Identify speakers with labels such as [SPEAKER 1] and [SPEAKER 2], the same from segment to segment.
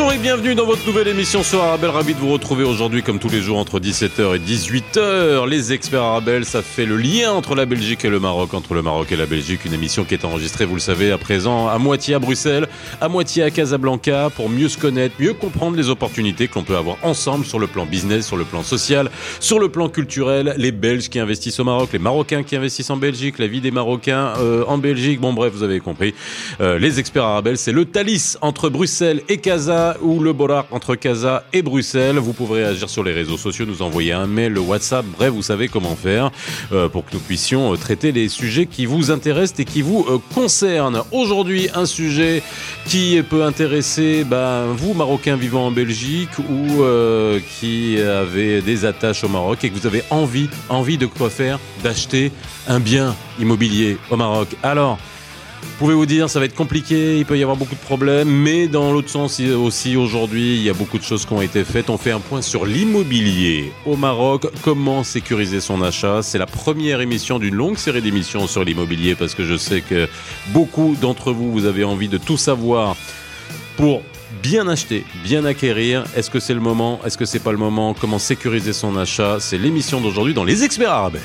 [SPEAKER 1] Bonjour et bienvenue dans votre nouvelle émission sur Arabelle. Ravi de vous retrouver aujourd'hui comme tous les jours entre 17h et 18h. Les experts Arabelle, ça fait le lien entre la Belgique et le Maroc, entre le Maroc et la Belgique. Une émission qui est enregistrée, vous le savez, à présent à moitié à Bruxelles, à moitié à Casablanca pour mieux se connaître, mieux comprendre les opportunités que l'on peut avoir ensemble sur le plan business, sur le plan social, sur le plan culturel. Les Belges qui investissent au Maroc, les Marocains qui investissent en Belgique, la vie des Marocains euh, en Belgique. Bon bref, vous avez compris. Euh, les experts Arabelle, c'est le Thalys entre Bruxelles et Casa ou le Bollard entre Casa et Bruxelles. Vous pouvez réagir sur les réseaux sociaux, nous envoyer un mail, le WhatsApp, bref, vous savez comment faire euh, pour que nous puissions euh, traiter les sujets qui vous intéressent et qui vous euh, concernent. Aujourd'hui, un sujet qui peut intéresser ben, vous, Marocains vivant en Belgique ou qui avez des attaches au Maroc et que vous avez envie, envie de quoi faire, d'acheter un bien immobilier au Maroc. Alors, Pouvez-vous dire, ça va être compliqué, il peut y avoir beaucoup de problèmes, mais dans l'autre sens aussi, aujourd'hui, il y a beaucoup de choses qui ont été faites. On fait un point sur l'immobilier au Maroc, comment sécuriser son achat? C'est la première émission d'une longue série d'émissions sur l'immobilier, parce que je sais que beaucoup d'entre vous, vous avez envie de tout savoir pour bien acheter, bien acquérir. Est-ce que c'est le moment? Est-ce que c'est pas le moment? Comment sécuriser son achat? C'est l'émission d'aujourd'hui dans Les Experts Arabes.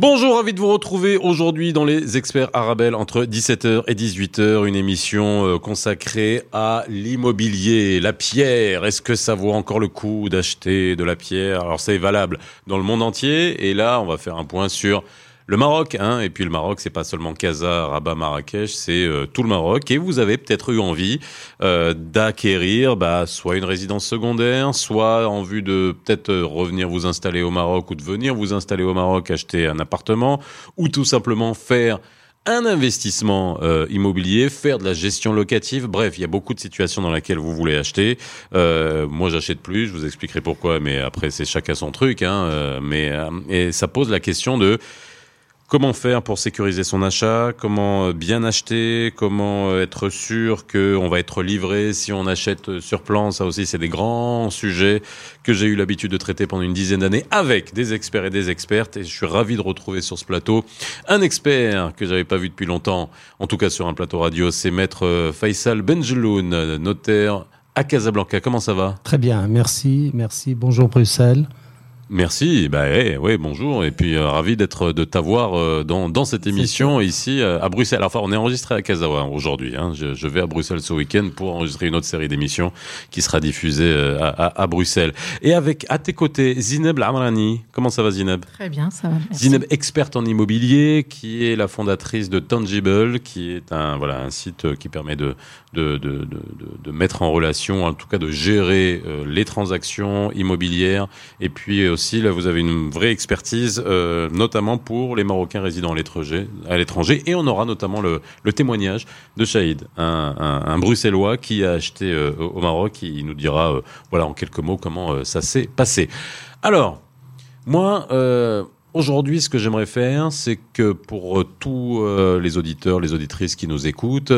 [SPEAKER 1] Bonjour, ravi de vous retrouver aujourd'hui dans les experts Arabelle entre 17h et 18h, une émission euh, consacrée à l'immobilier, la pierre. Est-ce que ça vaut encore le coup d'acheter de la pierre? Alors c'est valable dans le monde entier et là on va faire un point sur le Maroc, hein, et puis le Maroc, c'est pas seulement Casa, Rabat, Marrakech, c'est euh, tout le Maroc. Et vous avez peut-être eu envie euh, d'acquérir, bah, soit une résidence secondaire, soit en vue de peut-être euh, revenir vous installer au Maroc ou de venir vous installer au Maroc, acheter un appartement, ou tout simplement faire un investissement immobilier, faire de la gestion locative. Bref, il y a beaucoup de situations dans lesquelles vous voulez acheter. Euh, moi, j'achète plus. Je vous expliquerai pourquoi, mais après, c'est chacun son truc. Hein, mais et ça pose la question de Comment faire pour sécuriser son achat Comment euh, bien acheter Comment euh, être sûr qu'on va être livré si on achète euh, sur plan Ça aussi, c'est des grands sujets que j'ai eu l'habitude de traiter pendant une dizaine d'années avec des experts et des expertes. Et je suis ravi de retrouver sur ce plateau un expert que j'avais pas vu depuis longtemps, en tout cas sur un plateau radio. C'est Maître Faisal Benjeloun, notaire à Casablanca. Comment ça va?
[SPEAKER 2] Très bien, merci, merci. Bonjour Bruxelles.
[SPEAKER 1] Merci, bah hey, ouais, bonjour et puis euh, ravi d'être de t'avoir euh, dans, dans cette émission ici euh, à Bruxelles. Enfin, on est enregistré à Casawa aujourd'hui. Hein. Je, je, vais à Bruxelles ce week-end pour enregistrer une autre série d'émissions qui sera diffusée à, à, à, Bruxelles. Et avec à tes côtés Zineb Lamrani. Comment ça va Zineb?
[SPEAKER 3] Très bien, ça va. Merci.
[SPEAKER 1] Zineb, experte en immobilier, qui est la fondatrice de Tangible, qui est un voilà un site qui permet de de, de, de, de mettre en relation, en tout cas de gérer les transactions immobilières et puis vous avez une vraie expertise, euh, notamment pour les Marocains résidant à l'étranger. Et on aura notamment le, témoignage de Shahid, un, Bruxellois qui a acheté euh, au Maroc. Qui nous dira, euh, voilà, en quelques mots, comment ça s'est passé. Alors, moi, Aujourd'hui, ce que j'aimerais faire, c'est que pour tous les auditeurs, les auditrices qui nous écoutent,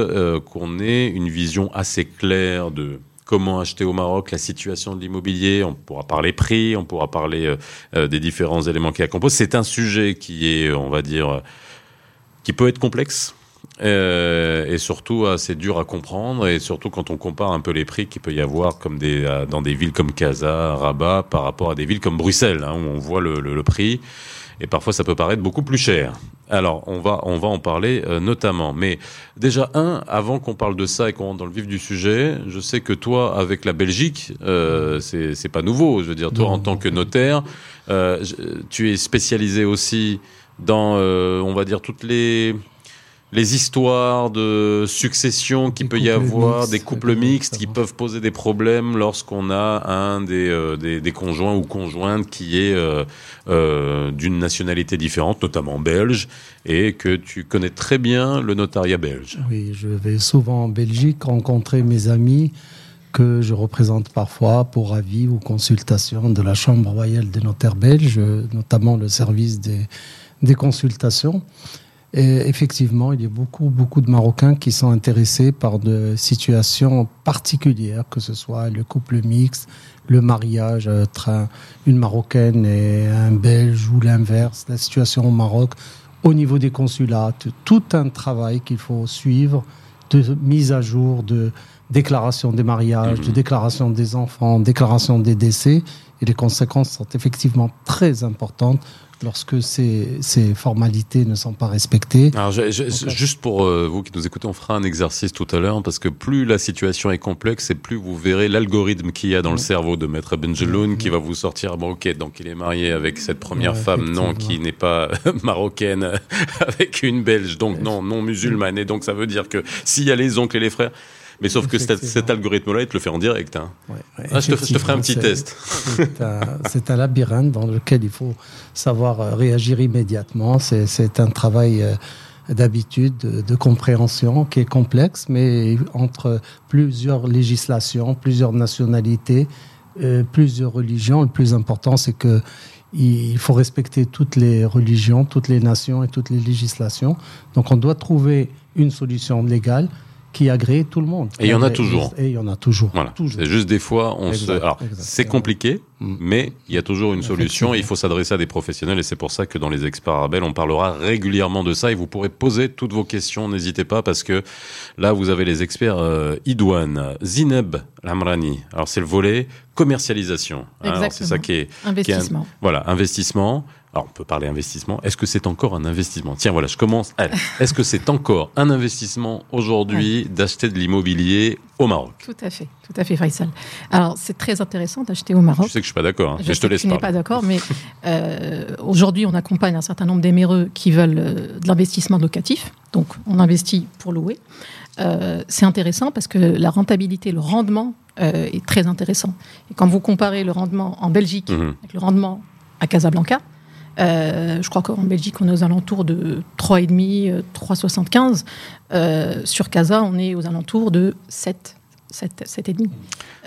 [SPEAKER 1] qu'on ait une vision assez claire de comment acheter au Maroc, la situation de l'immobilier, on pourra parler prix, on pourra parler euh, euh, des différents éléments qui la composent. C'est un sujet qui est, on va dire, euh, qui peut être complexe. Et surtout assez dur à comprendre et surtout quand on compare un peu les prix qu'il peut y avoir comme des dans des villes comme Casa, Rabat par rapport à des villes comme Bruxelles hein, où on voit le, le prix et parfois ça peut paraître beaucoup plus cher. Alors on va on va en parler euh, notamment, mais déjà un avant qu'on parle de ça et qu'on rentre dans le vif du sujet, je sais que toi avec la Belgique euh, c'est c'est pas nouveau. Je veux dire toi non, en tant que notaire, euh, tu es spécialisé aussi dans euh, on va dire toutes les les histoires de succession qui peut y avoir, mixtes, des couples mixtes qui peuvent poser des problèmes lorsqu'on a un des, euh, des, des, conjoints ou conjointes qui est euh, euh, d'une nationalité différente, notamment belge, et que tu connais très bien le notariat belge.
[SPEAKER 2] Oui, je vais souvent en Belgique rencontrer mes amis que je représente parfois pour avis ou consultation de la Chambre royale des notaires belges, notamment le service des, des consultations. Et effectivement, il y a beaucoup, beaucoup de Marocains qui sont intéressés par des situations particulières, que ce soit le couple mixte, le mariage entre une Marocaine et un Belge ou l'inverse, la situation au Maroc, au niveau des consulats, tout un travail qu'il faut suivre de mise à jour, de déclaration des mariages, de mhm. déclaration des enfants, déclaration des décès. Et les conséquences sont effectivement très importantes lorsque ces, ces, formalités ne sont pas respectées.
[SPEAKER 1] Alors, juste pour euh, vous qui nous écoutez, on fera un exercice tout à l'heure parce que plus la situation est complexe et plus vous verrez l'algorithme qu'il y a dans le cerveau de Maître Benjeloun qui va vous sortir, bon ok, donc il est marié avec cette première femme, non, qui n'est pas marocaine, avec une belge, donc non, non musulmane, et donc ça veut dire que s'il y a les oncles et les frères, mais sauf que cet, algorithme-là, il te le fait en direct. Hein. Ah, je, te, ferai un petit test.
[SPEAKER 2] C'est un, labyrinthe dans lequel il faut savoir euh, réagir immédiatement. C'est un travail euh, d'habitude, de, compréhension qui est complexe, mais entre plusieurs législations, plusieurs nationalités, euh, plusieurs religions, le plus important, c'est que il faut respecter toutes les religions, toutes les nations et toutes les législations. Donc on doit trouver une solution légale qui agrée tout le monde.
[SPEAKER 1] Et il y en a toujours.
[SPEAKER 2] Et il y en a toujours.
[SPEAKER 1] Voilà. C'est juste des fois, on se. Alors, c'est compliqué, mm. mais il y a toujours une solution. il faut s'adresser à des professionnels, et c'est pour ça que dans les experts arabes, on parlera régulièrement de ça. Et vous pourrez poser toutes vos questions. N'hésitez pas, parce que là, vous avez les experts euh, Idouane, Zineb Lamrani. Alors, c'est le volet commercialisation.
[SPEAKER 3] Hein.
[SPEAKER 1] c'est ça qui est.
[SPEAKER 3] Investissement.
[SPEAKER 1] voilà, investissement. Alors, on peut parler investissement. Est-ce que c'est encore un investissement? Tiens, voilà, je commence. Est-ce que c'est encore un investissement aujourd'hui d'acheter de l'immobilier au Maroc?
[SPEAKER 3] Tout à fait, tout à fait, Faisal. Alors, c'est très intéressant d'acheter au Maroc.
[SPEAKER 1] Je sais que je suis pas d'accord, hein, je mais je te laisse
[SPEAKER 3] tu n'es pas d'accord, mais euh, aujourd'hui, on accompagne un certain nombre d'éméreux qui veulent euh, de l'investissement locatif. Donc, on investit pour louer. Euh, c'est intéressant parce que la rentabilité, le rendement est très intéressant. Et quand vous comparez le rendement en Belgique mhm. avec le rendement à Casablanca, euh, je crois qu'en Belgique, on est aux alentours de 3,5, 3,75. Euh, sur Casa, on est aux alentours de 7. 7, 7,5.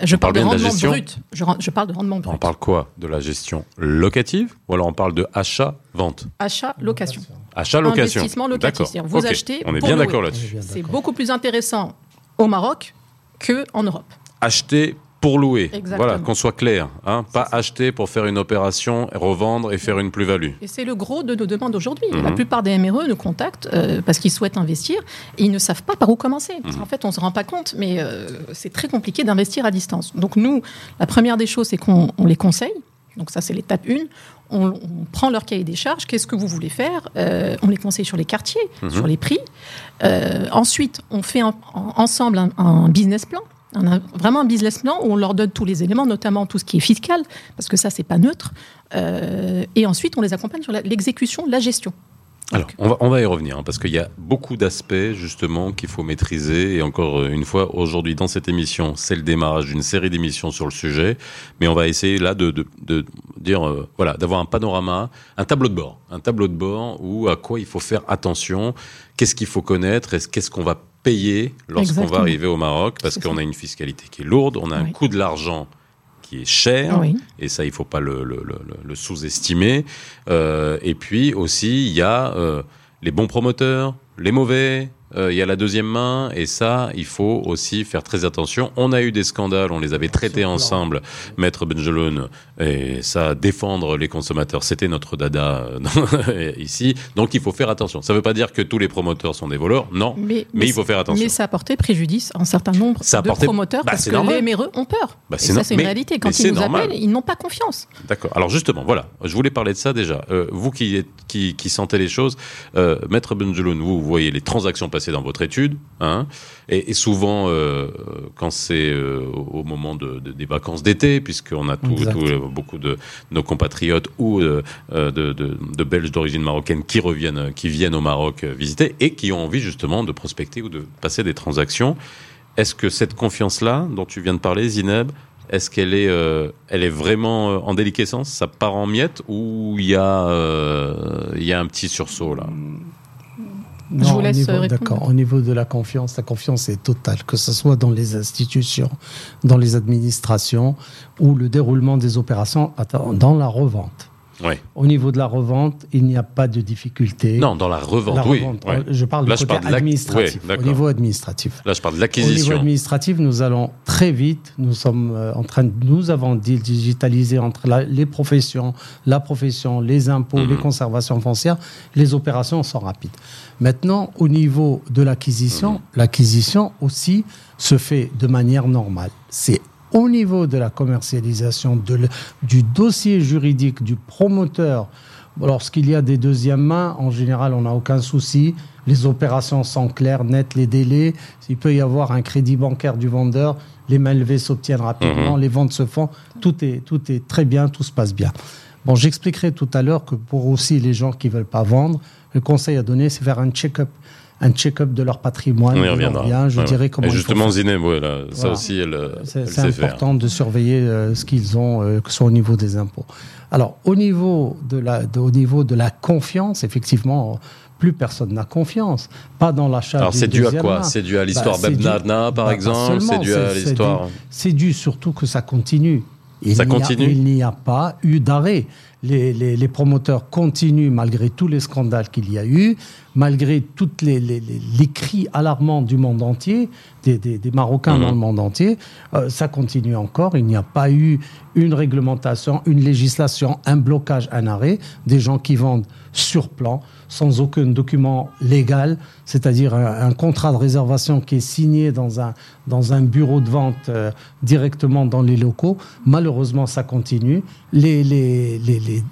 [SPEAKER 3] Je parle de rendement brut. Je, parle de rendement brut.
[SPEAKER 1] On parle quoi? De la gestion locative ou alors on parle de achat-vente?
[SPEAKER 3] Achat-location.
[SPEAKER 1] Achat-location.
[SPEAKER 3] Investissement locatif. Vous achetez.
[SPEAKER 1] On est bien d'accord là-dessus.
[SPEAKER 3] C'est beaucoup plus intéressant au Maroc qu'en Europe.
[SPEAKER 1] Acheter pour louer. Voilà, qu'on soit clair. Hein, pas acheter pour faire une opération, revendre et faire une plus-value.
[SPEAKER 3] Et c'est le gros de nos demandes aujourd'hui. La mhm. plupart des MRE nous contactent euh, parce qu'ils souhaitent investir et ils ne savent pas par où commencer. Mhm. En fait, on ne se rend pas compte, mais euh, c'est très compliqué d'investir à distance. Donc nous, la première des choses, c'est qu'on les conseille. Donc ça, c'est l'étape 1. On, prend leur cahier des charges. Qu'est-ce que vous voulez faire? Euh, On les conseille sur les quartiers, mhm. sur les prix. ensuite, on fait ensemble un business plan on a vraiment un business plan où on leur donne tous les éléments, notamment tout ce qui est fiscal, parce que ça, c'est pas neutre. Euh, et ensuite, on les accompagne sur l'exécution, la gestion.
[SPEAKER 1] Alors, on va, on va y revenir, hein, parce qu'il y a beaucoup d'aspects, justement, qu'il faut maîtriser. Et encore une fois, aujourd'hui, dans cette émission, c'est le démarrage d'une série d'émissions sur le sujet. Mais on va essayer, là, de, de, dire, euh, voilà, d'avoir un panorama, un tableau de bord. Un tableau de bord où à quoi il faut faire attention, qu'est-ce qu'il faut connaître, qu'est-ce qu'on va payer lorsqu'on va arriver au Maroc, parce qu'on a une fiscalité qui est lourde, on a un coût de l'argent qui est cher, et ça, il faut pas le, sous-estimer. Euh, et puis aussi, il y a euh, les bons promoteurs, les mauvais, euh, il y a la deuxième main, et ça, il faut aussi faire très attention. On a eu des scandales, on les avait traités ensemble, Maître Benjeloun, et ça, défendre les consommateurs, c'était notre dada euh, ici. Donc il faut faire attention. Ça ne veut pas dire que tous les promoteurs sont des voleurs, non, mais, il faut faire attention.
[SPEAKER 3] Mais ça a porté préjudice à un certain nombre de promoteurs, bah, parce que les MRE ont peur. Bah, et ça, c'est une réalité. Quand ils nous appellent, ils n'ont pas confiance.
[SPEAKER 1] D'accord. Alors justement, voilà, je voulais parler de ça déjà. Euh, vous qui, qui, qui, sentez les choses, Maître Benjeloun, vous voyez les transactions passées dans votre étude. Hein, et, souvent, euh, quand c'est euh, au moment de, des vacances d'été, puisqu'on a tout, beaucoup de nos compatriotes ou euh, de, de, Belges d'origine marocaine qui reviennent, qui viennent au Maroc visiter et qui ont envie justement de prospecter ou de passer des transactions. Est-ce que cette confiance-là, dont tu viens de parler, Zineb, est-ce qu'elle est, elle est vraiment en déliquescence? Ça part en miettes ou il y, a, il y a un petit sursaut là?
[SPEAKER 2] Je vous laisse euh, D'accord. Au niveau de la confiance, la confiance est totale, que ce soit dans les institutions, dans les administrations ou le déroulement des opérations dans la revente. Au niveau de la revente, il n'y a pas de difficulté.
[SPEAKER 1] Non, dans la revente, oui.
[SPEAKER 2] Je parle du côté administratif. au niveau administratif.
[SPEAKER 1] Là, je parle de l'acquisition.
[SPEAKER 2] Au niveau administratif, nous allons très vite. Nous sommes euh, en train de, nous avons digitalisé entre les professions, la profession, les impôts, les mhm. conservations foncières. Les opérations sont rapides. Maintenant, au niveau de l'acquisition, mhm. l'acquisition aussi se fait de manière normale. C'est au niveau de la commercialisation, du dossier juridique du promoteur, lorsqu'il y a des deuxièmes mains, en général, on n'a aucun souci. Les opérations sont claires, nettes, les délais. Il peut y avoir un crédit bancaire du vendeur, les mains levées s'obtiennent rapidement, mhm. les ventes se font. Tout est, tout est très bien, tout se passe bien. Bon, j'expliquerai tout à l'heure que pour aussi les gens qui ne veulent pas vendre, le conseil à donner, c'est faire un check-up un check-up de leur patrimoine.
[SPEAKER 1] On y reviendra.
[SPEAKER 2] je dirais comment. Et
[SPEAKER 1] justement, Zinem, ça aussi, elle,
[SPEAKER 2] c'est important de surveiller euh, ce qu'ils ont, euh, que ce soit au niveau des impôts. Alors, au niveau de la, au niveau de la confiance, effectivement, plus personne n'a confiance. Pas dans l'achat.
[SPEAKER 1] Alors, c'est dû à quoi C'est dû à l'histoire bah, par bah, exemple C'est dû à l'histoire.
[SPEAKER 2] C'est dû, surtout que ça continue.
[SPEAKER 1] ça continue.
[SPEAKER 2] il n'y a pas eu d'arrêt les, promoteurs continuent malgré tous les scandales qu'il y a eu, malgré tous les, les, cris alarmants du monde entier, des, Marocains dans mhm. le monde entier. Euh, ça continue encore. Il n'y a pas eu une réglementation, une législation, un blocage, un arrêt. Des gens qui vendent sur plan, sans aucun document légal, c'est-à-dire un, contrat de réservation qui est signé dans un, dans un bureau de vente euh, directement dans les locaux. Malheureusement, ça continue. Les, les, les,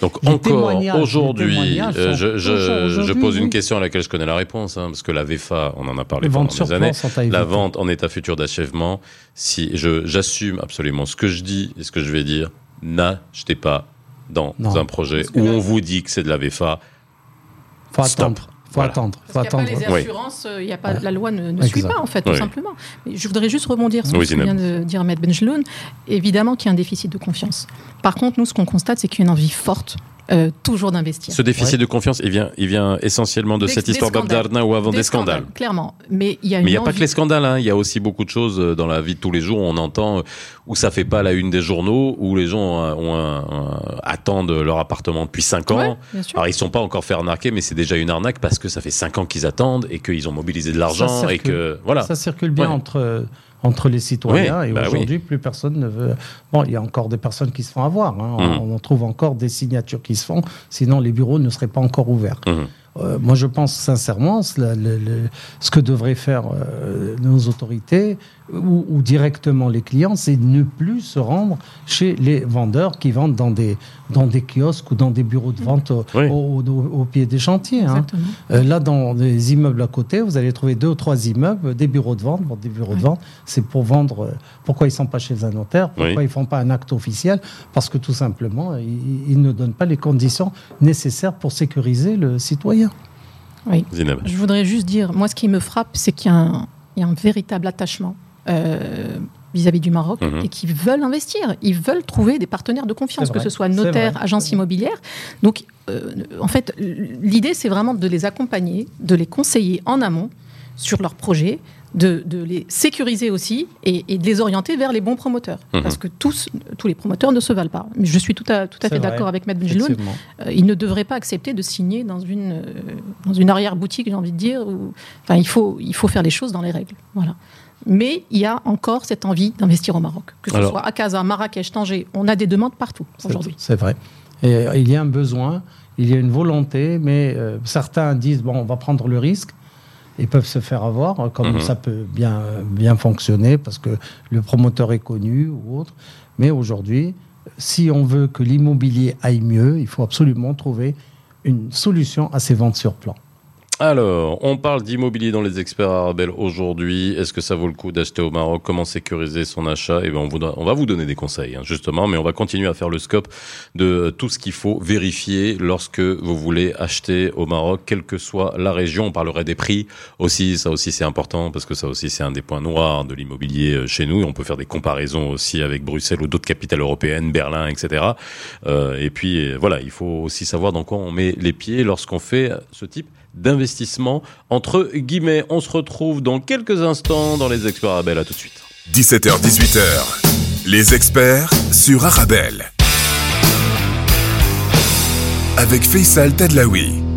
[SPEAKER 1] Donc encore aujourd'hui, euh, je, je, je, pose une question à laquelle je connais la réponse, hein, parce que la VFA, on en a parlé pendant des années, la vente en état futur d'achèvement, si j'assume absolument ce que je dis et ce que je vais dire, n'achetez pas dans un projet où on vous dit que c'est de la VFA.
[SPEAKER 2] Faut attendre. Faut attendre. Faut attendre.
[SPEAKER 3] les assurances, il y a pas, la loi ne, suit pas, en fait, tout simplement. Mais je voudrais juste rebondir sur ce que vient de dire Ahmed Benjeloun. Évidemment qu'il y a un déficit de confiance. Par contre, nous, ce qu'on constate, c'est qu'il y a une envie forte euh, toujours d'investir.
[SPEAKER 1] Ce déficit de confiance, il vient, il vient essentiellement de cette histoire d'Abdarna ou avant des, scandales.
[SPEAKER 3] Clairement. Mais il y a
[SPEAKER 1] Mais il n'y a pas que les scandales, hein. il y a aussi beaucoup de choses euh, dans la vie de tous les jours. On entend euh, où ça fait pas la une des journaux, où les gens ont attendent leur appartement depuis 5 ans. Alors ils sont pas encore fait arnaquer, mais c'est déjà une arnaque parce que ça fait 5 ans qu'ils attendent et qu'ils ont mobilisé de l'argent et que voilà.
[SPEAKER 2] Ça circule bien entre entre les citoyens. et bah aujourd'hui, plus personne ne veut. Bon, il y a encore des personnes qui se font avoir. Hein. On, mmh. trouve encore des signatures qui se font. Sinon, les bureaux ne seraient pas encore ouverts. Mmh. Euh, moi, je pense sincèrement, ce que devraient faire euh, nos autorités ou, directement les clients, c'est ne plus se rendre chez les vendeurs qui vendent dans des, dans des kiosques ou dans des bureaux de vente au, pied des chantiers. Hein. Euh, là, dans les immeubles à côté, vous allez trouver deux ou trois immeubles, des bureaux de vente. des bureaux de vente, c'est pour vendre. pourquoi ils ne sont pas chez un notaire Pourquoi ils ne font pas un acte officiel Parce que tout simplement, ils ne donnent pas les conditions nécessaires pour sécuriser le citoyen.
[SPEAKER 3] Oui. Je voudrais juste dire, moi, ce qui me frappe, c'est qu'il y, a un véritable attachement euh, vis-à-vis du Maroc mhm. et qui veulent investir. Ils veulent trouver des partenaires de confiance, que ce soit notaires, agences immobilières. Donc, euh, en fait, l'idée, c'est vraiment de les accompagner, de les conseiller en amont sur leurs projets, de, les sécuriser aussi et, de les orienter vers les bons promoteurs. Mhm. Parce que tous, tous les promoteurs ne se valent pas. Mais je suis tout à, tout à fait d'accord avec Matt Benjeloun. Euh, ils ne devraient pas accepter de signer dans une, euh, dans une arrière-boutique, j'ai envie de dire. enfin, il faut, il faut faire les choses dans les règles. Voilà. Mais il y a encore cette envie d'investir au Maroc. Que ce soit à Casa, Marrakech, Tanger, on a des demandes partout aujourd'hui.
[SPEAKER 2] C'est vrai. Et euh, il y a un besoin, il y a une volonté, mais certains disent bon, on va prendre le risque ils peuvent se faire avoir, comme mhm. ça peut bien, bien fonctionner parce que le promoteur est connu ou autre. Mais aujourd'hui, si on veut que l'immobilier aille mieux, il faut absolument trouver une solution à ces ventes sur plan.
[SPEAKER 1] Alors, on parle d'immobilier dans les experts arabes aujourd'hui. Est-ce que ça vaut le coup d'acheter au Maroc? Comment sécuriser son achat? Eh bien, on, on, va vous donner des conseils, hein, justement, mais on va continuer à faire le scope de tout ce qu'il faut vérifier lorsque vous voulez acheter au Maroc, quelle que soit la région. On parlerait des prix aussi, ça aussi c'est important parce que ça aussi c'est un des points noirs de l'immobilier euh, chez nous. On peut faire des comparaisons aussi avec Bruxelles ou d'autres capitales européennes, Berlin, etc. Euh, et puis voilà, il faut aussi savoir dans quoi on met les pieds lorsqu'on fait ce type d'investissement. Entre guillemets, on se retrouve dans quelques instants dans les experts Arabelle. À tout de suite.
[SPEAKER 4] 17h-18h, les experts sur Arabelle. avec Faisal Tadlaoui.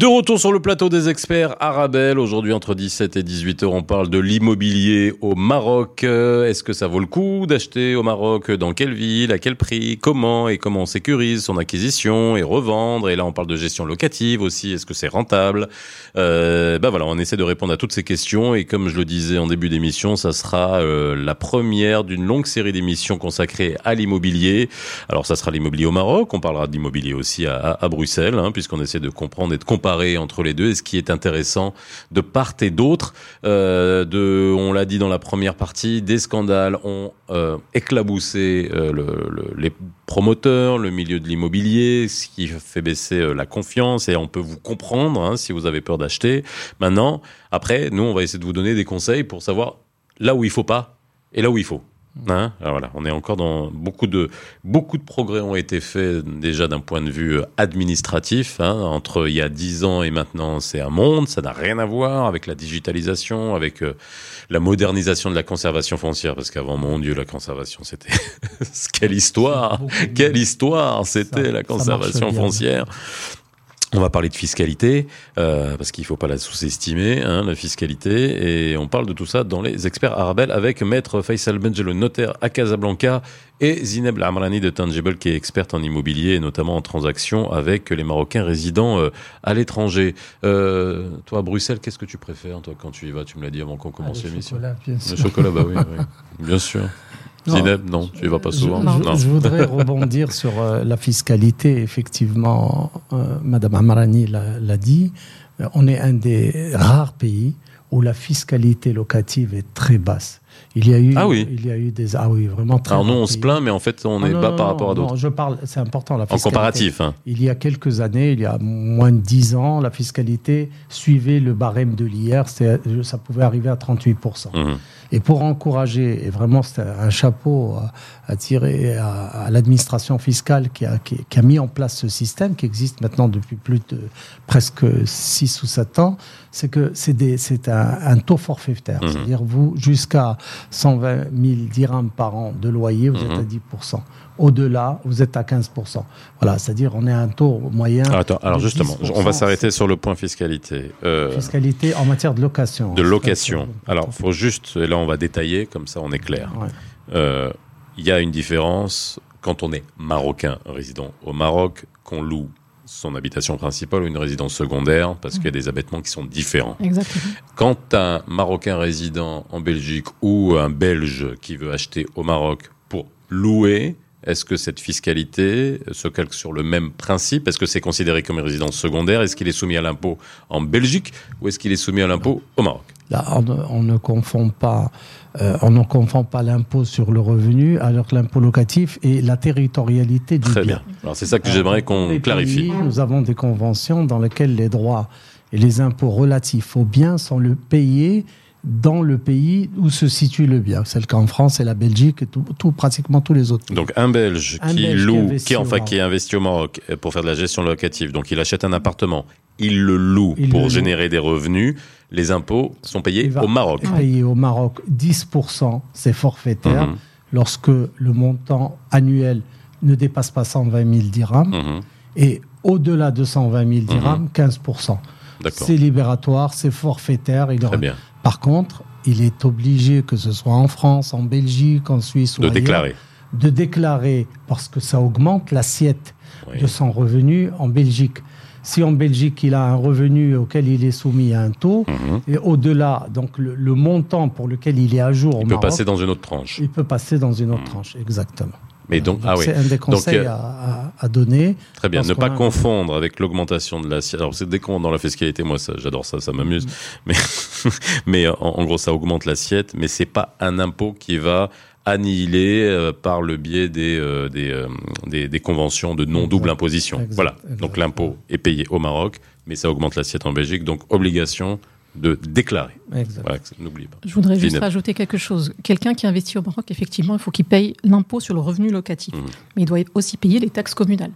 [SPEAKER 1] De retour sur le plateau des experts Arabelle. Aujourd'hui, entre 17 et 18 heures, on parle de l'immobilier au Maroc. Euh, Est-ce que ça vaut le coup d'acheter au Maroc? Dans quelle ville? À quel prix? Comment? Et comment on sécurise son acquisition et revendre? Et là, on parle de gestion locative aussi. Est-ce que c'est rentable? Euh, Ben voilà, on essaie de répondre à toutes ces questions. Et comme je le disais en début d'émission, ça sera euh, la première d'une longue série d'émissions consacrées à l'immobilier. Alors, ça sera l'immobilier au Maroc. On parlera d'immobilier aussi à, Bruxelles, hein, puisqu'on essaie de comprendre et de comparer entre les deux et ce qui est intéressant de part et d'autre. Euh, on l'a dit dans la première partie, des scandales ont euh, éclaboussé euh, le, le, les promoteurs, le milieu de l'immobilier, ce qui fait baisser la confiance et on peut vous comprendre hein, si vous avez peur d'acheter. Maintenant, après, nous, on va essayer de vous donner des conseils pour savoir là où il faut pas et là où il faut. Hein? Alors voilà, on est encore dans beaucoup de beaucoup de progrès ont été faits déjà d'un point de vue administratif. Hein, entre il y a dix ans et maintenant, c'est un monde. Ça n'a rien à voir avec la digitalisation, avec euh, la modernisation de la conservation foncière. Parce qu'avant, mon Dieu, la conservation, c'était quelle histoire, quelle histoire, c'était la conservation foncière. On va parler de fiscalité, euh, parce qu'il ne faut pas la sous-estimer, hein, la fiscalité, et on parle de tout ça dans les experts arabes avec Maître Faisal Benjelo, notaire à Casablanca, et Zineb Amrani de Tangible, qui est experte en immobilier, et notamment en transactions avec les Marocains résidant euh, à l'étranger. Euh, toi, à Bruxelles, qu'est-ce que tu préfères, toi, quand tu y vas? Tu me l'as dit avant qu'on commence
[SPEAKER 2] ah,
[SPEAKER 1] l'émission.
[SPEAKER 2] Le
[SPEAKER 1] chocolat, bah oui, oui. bien sûr. Zineb, non, tu y vas pas souvent.
[SPEAKER 2] Je,
[SPEAKER 1] non.
[SPEAKER 2] je voudrais rebondir sur euh, la fiscalité. Effectivement, euh, Madame Amarani l'a dit. Euh, on est un des rares pays où la fiscalité locative est très basse. Il y a eu,
[SPEAKER 1] ah oui.
[SPEAKER 2] il y a eu des, ah oui, vraiment très.
[SPEAKER 1] Alors nous, on se plaint, mais en fait, on
[SPEAKER 2] Ah
[SPEAKER 1] est
[SPEAKER 2] non,
[SPEAKER 1] bas par rapport à d'autres.
[SPEAKER 2] Je parle, c'est important la
[SPEAKER 1] En
[SPEAKER 2] fiscalité.
[SPEAKER 1] comparatif, hein.
[SPEAKER 2] Il y a quelques années, il y a moins de 10 ans, la fiscalité suivait le barème de l'IR, ça pouvait arriver à 38%.
[SPEAKER 1] Mhm.
[SPEAKER 2] Et pour encourager, et vraiment c'est un chapeau à, à tirer à, à l'administration fiscale qui a, qui, qui a mis en place ce système qui existe maintenant depuis plus de presque 6 ou 7 ans, c'est que c'est un taux forfaitaire.
[SPEAKER 1] Mhm.
[SPEAKER 2] C'est-à-dire vous, jusqu'à 120 000 dirhams par an de loyer, vous
[SPEAKER 1] Mhm.
[SPEAKER 2] êtes à 10%. Au-delà, vous êtes à 15%. Voilà, c'est-à-dire on est à un taux moyen.
[SPEAKER 1] Ah, Attends, alors justement,
[SPEAKER 2] 10%.
[SPEAKER 1] on va s'arrêter sur le point fiscalité. Euh,
[SPEAKER 2] Fiscalité en matière de location.
[SPEAKER 1] de location. Alors, faut juste, et là on va détailler, comme ça on est clair.
[SPEAKER 2] Ouais.
[SPEAKER 1] Euh, Il y a une différence quand on est marocain résident au Maroc, qu'on loue son habitation principale ou une résidence secondaire, parce qu'il y a des abattements qui sont différents.
[SPEAKER 3] Exactement.
[SPEAKER 1] Quand un Marocain résident en Belgique ou un Belge qui veut acheter au Maroc pour louer, est-ce que cette fiscalité se calque sur le même principe? Est-ce que c'est considéré comme une résidence secondaire? Est-ce qu'il est soumis à l'impôt en Belgique ou est-ce qu'il est soumis à l'impôt au Maroc?
[SPEAKER 2] Là, on, ne- on ne confond pas, euh, on ne confond pas l'impôt sur le revenu alors que l'impôt locatif et la territorialité du
[SPEAKER 1] Très
[SPEAKER 2] bien.
[SPEAKER 1] bien. Alors c'est ça que j'aimerais qu'on clarifie.
[SPEAKER 2] pays, nous avons des conventions dans lesquelles les droits et les impôts relatifs aux biens sont le payés dans le pays où se situe le bien. C'est le cas en France et la Belgique et tout, tout- pratiquement tous les autres pays.
[SPEAKER 1] Donc un Belge
[SPEAKER 2] Un
[SPEAKER 1] qui
[SPEAKER 2] Belge qui
[SPEAKER 1] loue,
[SPEAKER 2] investit
[SPEAKER 1] qui, est,
[SPEAKER 2] au
[SPEAKER 1] enfin qui est investi au Maroc euh, pour faire de la gestion locative, donc il achète un appartement, il le loue
[SPEAKER 2] Il
[SPEAKER 1] pour
[SPEAKER 2] le loue.
[SPEAKER 1] générer des revenus, les impôts sont payés au Maroc.
[SPEAKER 2] être payé au Maroc 10%, c'est forfaitaire,
[SPEAKER 1] Mhm.
[SPEAKER 2] lorsque le montant annuel ne dépasse pas 120 000 dirhams.
[SPEAKER 1] Mhm.
[SPEAKER 2] Et au-delà de 120 000 dirhams, 15%.
[SPEAKER 1] D'accord.
[SPEAKER 2] C'est libératoire, c'est forfaitaire. Il
[SPEAKER 1] Très bien.
[SPEAKER 2] Par contre, il est obligé, que ce soit en France, en Belgique, en Suisse ou
[SPEAKER 1] De
[SPEAKER 2] ailleurs,
[SPEAKER 1] déclarer.
[SPEAKER 2] de déclarer, parce que ça augmente l'assiette
[SPEAKER 1] Oui.
[SPEAKER 2] de son revenu en Belgique. Si en Belgique, il a un revenu auquel il est soumis à un taux,
[SPEAKER 1] Mhm.
[SPEAKER 2] et au-delà, donc le, le montant pour lequel il est à jour au
[SPEAKER 1] Il peut
[SPEAKER 2] Maroc,
[SPEAKER 1] passer dans une autre tranche.
[SPEAKER 2] il peut passer dans une autre
[SPEAKER 1] Mhm.
[SPEAKER 2] tranche, exactement.
[SPEAKER 1] Mais donc, ah oui.
[SPEAKER 2] C'est un des conseils
[SPEAKER 1] euh,
[SPEAKER 2] à, à- donner.
[SPEAKER 1] Très bien. Ne pas
[SPEAKER 2] a-
[SPEAKER 1] confondre avec l'augmentation de l'assiette. Alors, c'est dès qu'on dans la fiscalité, moi, ça, j'adore ça, ça m'amuse.
[SPEAKER 2] Mm.
[SPEAKER 1] Mais, mais en, en gros, ça augmente l'assiette, mais c'est pas un impôt qui va annihiler euh, par le biais des, euh, des, euh, des, des conventions de non-double imposition.
[SPEAKER 2] Exact.
[SPEAKER 1] Voilà.
[SPEAKER 2] Exact.
[SPEAKER 1] Donc, l'impôt est payé au Maroc, mais ça augmente l'assiette en Belgique. Donc, obligation de déclarer.
[SPEAKER 2] Exact.
[SPEAKER 1] Voilà, n'oublie pas.
[SPEAKER 3] Je voudrais juste rajouter quelque chose. Quelqu'un qui investit au Maroc, effectivement, il faut qu'il paye l'impôt sur le revenu locatif.
[SPEAKER 1] Mhm.
[SPEAKER 3] Mais il doit aussi payer les taxes communales.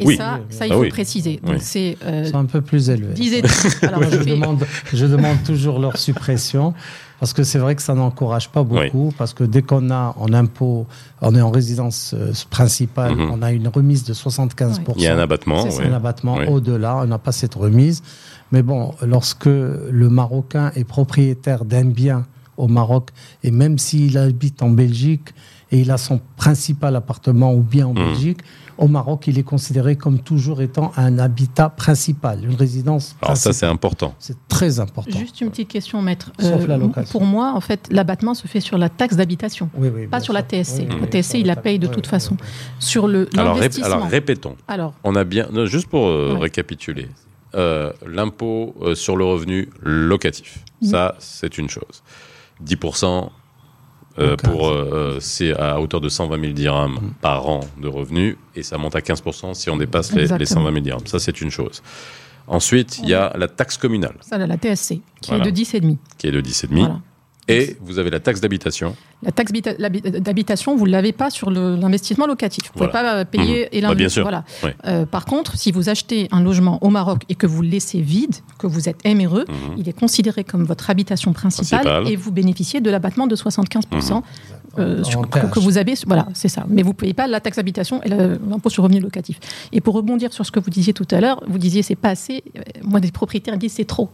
[SPEAKER 3] Et
[SPEAKER 1] Oui.
[SPEAKER 3] ça, ça, il
[SPEAKER 1] Ah
[SPEAKER 3] faut
[SPEAKER 1] oui.
[SPEAKER 3] préciser.
[SPEAKER 1] Oui.
[SPEAKER 3] c'est euh,
[SPEAKER 2] Ils sont un peu plus élevés.
[SPEAKER 3] 10 et 10. Alors,
[SPEAKER 2] Moi,
[SPEAKER 3] je
[SPEAKER 2] demande, je demande toujours leur suppression. Parce que c'est vrai que ça n'encourage pas beaucoup, parce que dès qu'on a en impôt, on est en résidence euh, principale,
[SPEAKER 1] Mhm.
[SPEAKER 2] on a une remise de 75%.
[SPEAKER 1] Il y a un abattement.
[SPEAKER 3] C'est
[SPEAKER 1] ouais.
[SPEAKER 2] un abattement
[SPEAKER 1] Oui.
[SPEAKER 2] au-delà, on n'a pas cette remise. Mais bon, lorsque le Marocain est propriétaire d'un bien au Maroc, et même s'il habite en Belgique et il a son principal appartement ou bien en
[SPEAKER 1] Mhm.
[SPEAKER 2] Belgique, au Maroc, il est considéré comme toujours étant un habitat principal, une résidence
[SPEAKER 1] Alors ça, c'est important.
[SPEAKER 2] C'est très important.
[SPEAKER 3] Juste une petite question, maître.
[SPEAKER 2] Sauf la
[SPEAKER 3] Euh,
[SPEAKER 2] location.
[SPEAKER 3] Pour moi, en fait, l'abattement se fait sur la taxe d'habitation,
[SPEAKER 2] Oui, oui,
[SPEAKER 3] pas sur la. TSC.
[SPEAKER 2] Oui, oui,
[SPEAKER 3] La TSC, il la paye de
[SPEAKER 2] Oui,
[SPEAKER 3] toute
[SPEAKER 2] oui,
[SPEAKER 3] façon.
[SPEAKER 2] oui, oui.
[SPEAKER 3] Sur le
[SPEAKER 1] Alors, rép-
[SPEAKER 3] l'investissement.
[SPEAKER 1] alors répétons.
[SPEAKER 3] Alors,
[SPEAKER 1] On a bien, non, juste pour euh,
[SPEAKER 3] Ouais.
[SPEAKER 1] récapituler, euh, l'impôt euh, sur le revenu locatif,
[SPEAKER 3] Mhm.
[SPEAKER 1] ça c'est une chose. 10% euh, pour
[SPEAKER 2] euh,
[SPEAKER 1] c'est à hauteur de 120 000 dirhams
[SPEAKER 2] Mhm.
[SPEAKER 1] par an de revenus et ça monte à 15% si on dépasse les, les
[SPEAKER 3] Exactement.
[SPEAKER 1] 120 000 dirhams. Ça c'est une chose. Ensuite, il y a la taxe communale
[SPEAKER 3] ça, la TSC, qui
[SPEAKER 1] Voilà.
[SPEAKER 3] est de 10,5.
[SPEAKER 1] qui est de 17,5
[SPEAKER 3] Voilà.
[SPEAKER 1] Et vous avez la taxe d'habitation.
[SPEAKER 3] La taxe d'habitation, vous ne l'avez pas sur l'investissement locatif. Vous ne pouvez pas euh, payer
[SPEAKER 1] Mhm.
[SPEAKER 3] et
[SPEAKER 1] Bah, bien sûr.
[SPEAKER 3] Voilà. Euh, par contre, si vous achetez un logement au Maroc et que vous le laissez vide, que vous êtes MRE,
[SPEAKER 1] Mhm.
[SPEAKER 3] il est considéré comme votre habitation principale,
[SPEAKER 1] Principale.
[SPEAKER 3] et vous bénéficiez de l'abattement de 75% euh,
[SPEAKER 2] En
[SPEAKER 3] sur- que, vous avez. Voilà, c'est ça. Mais vous ne payez pas la taxe d'habitation et l'impôt sur le revenu locatif. Et pour rebondir sur ce que vous disiez tout à l'heure, vous disiez c'est pas assez. Euh, Moi, des propriétaires disent c'est trop.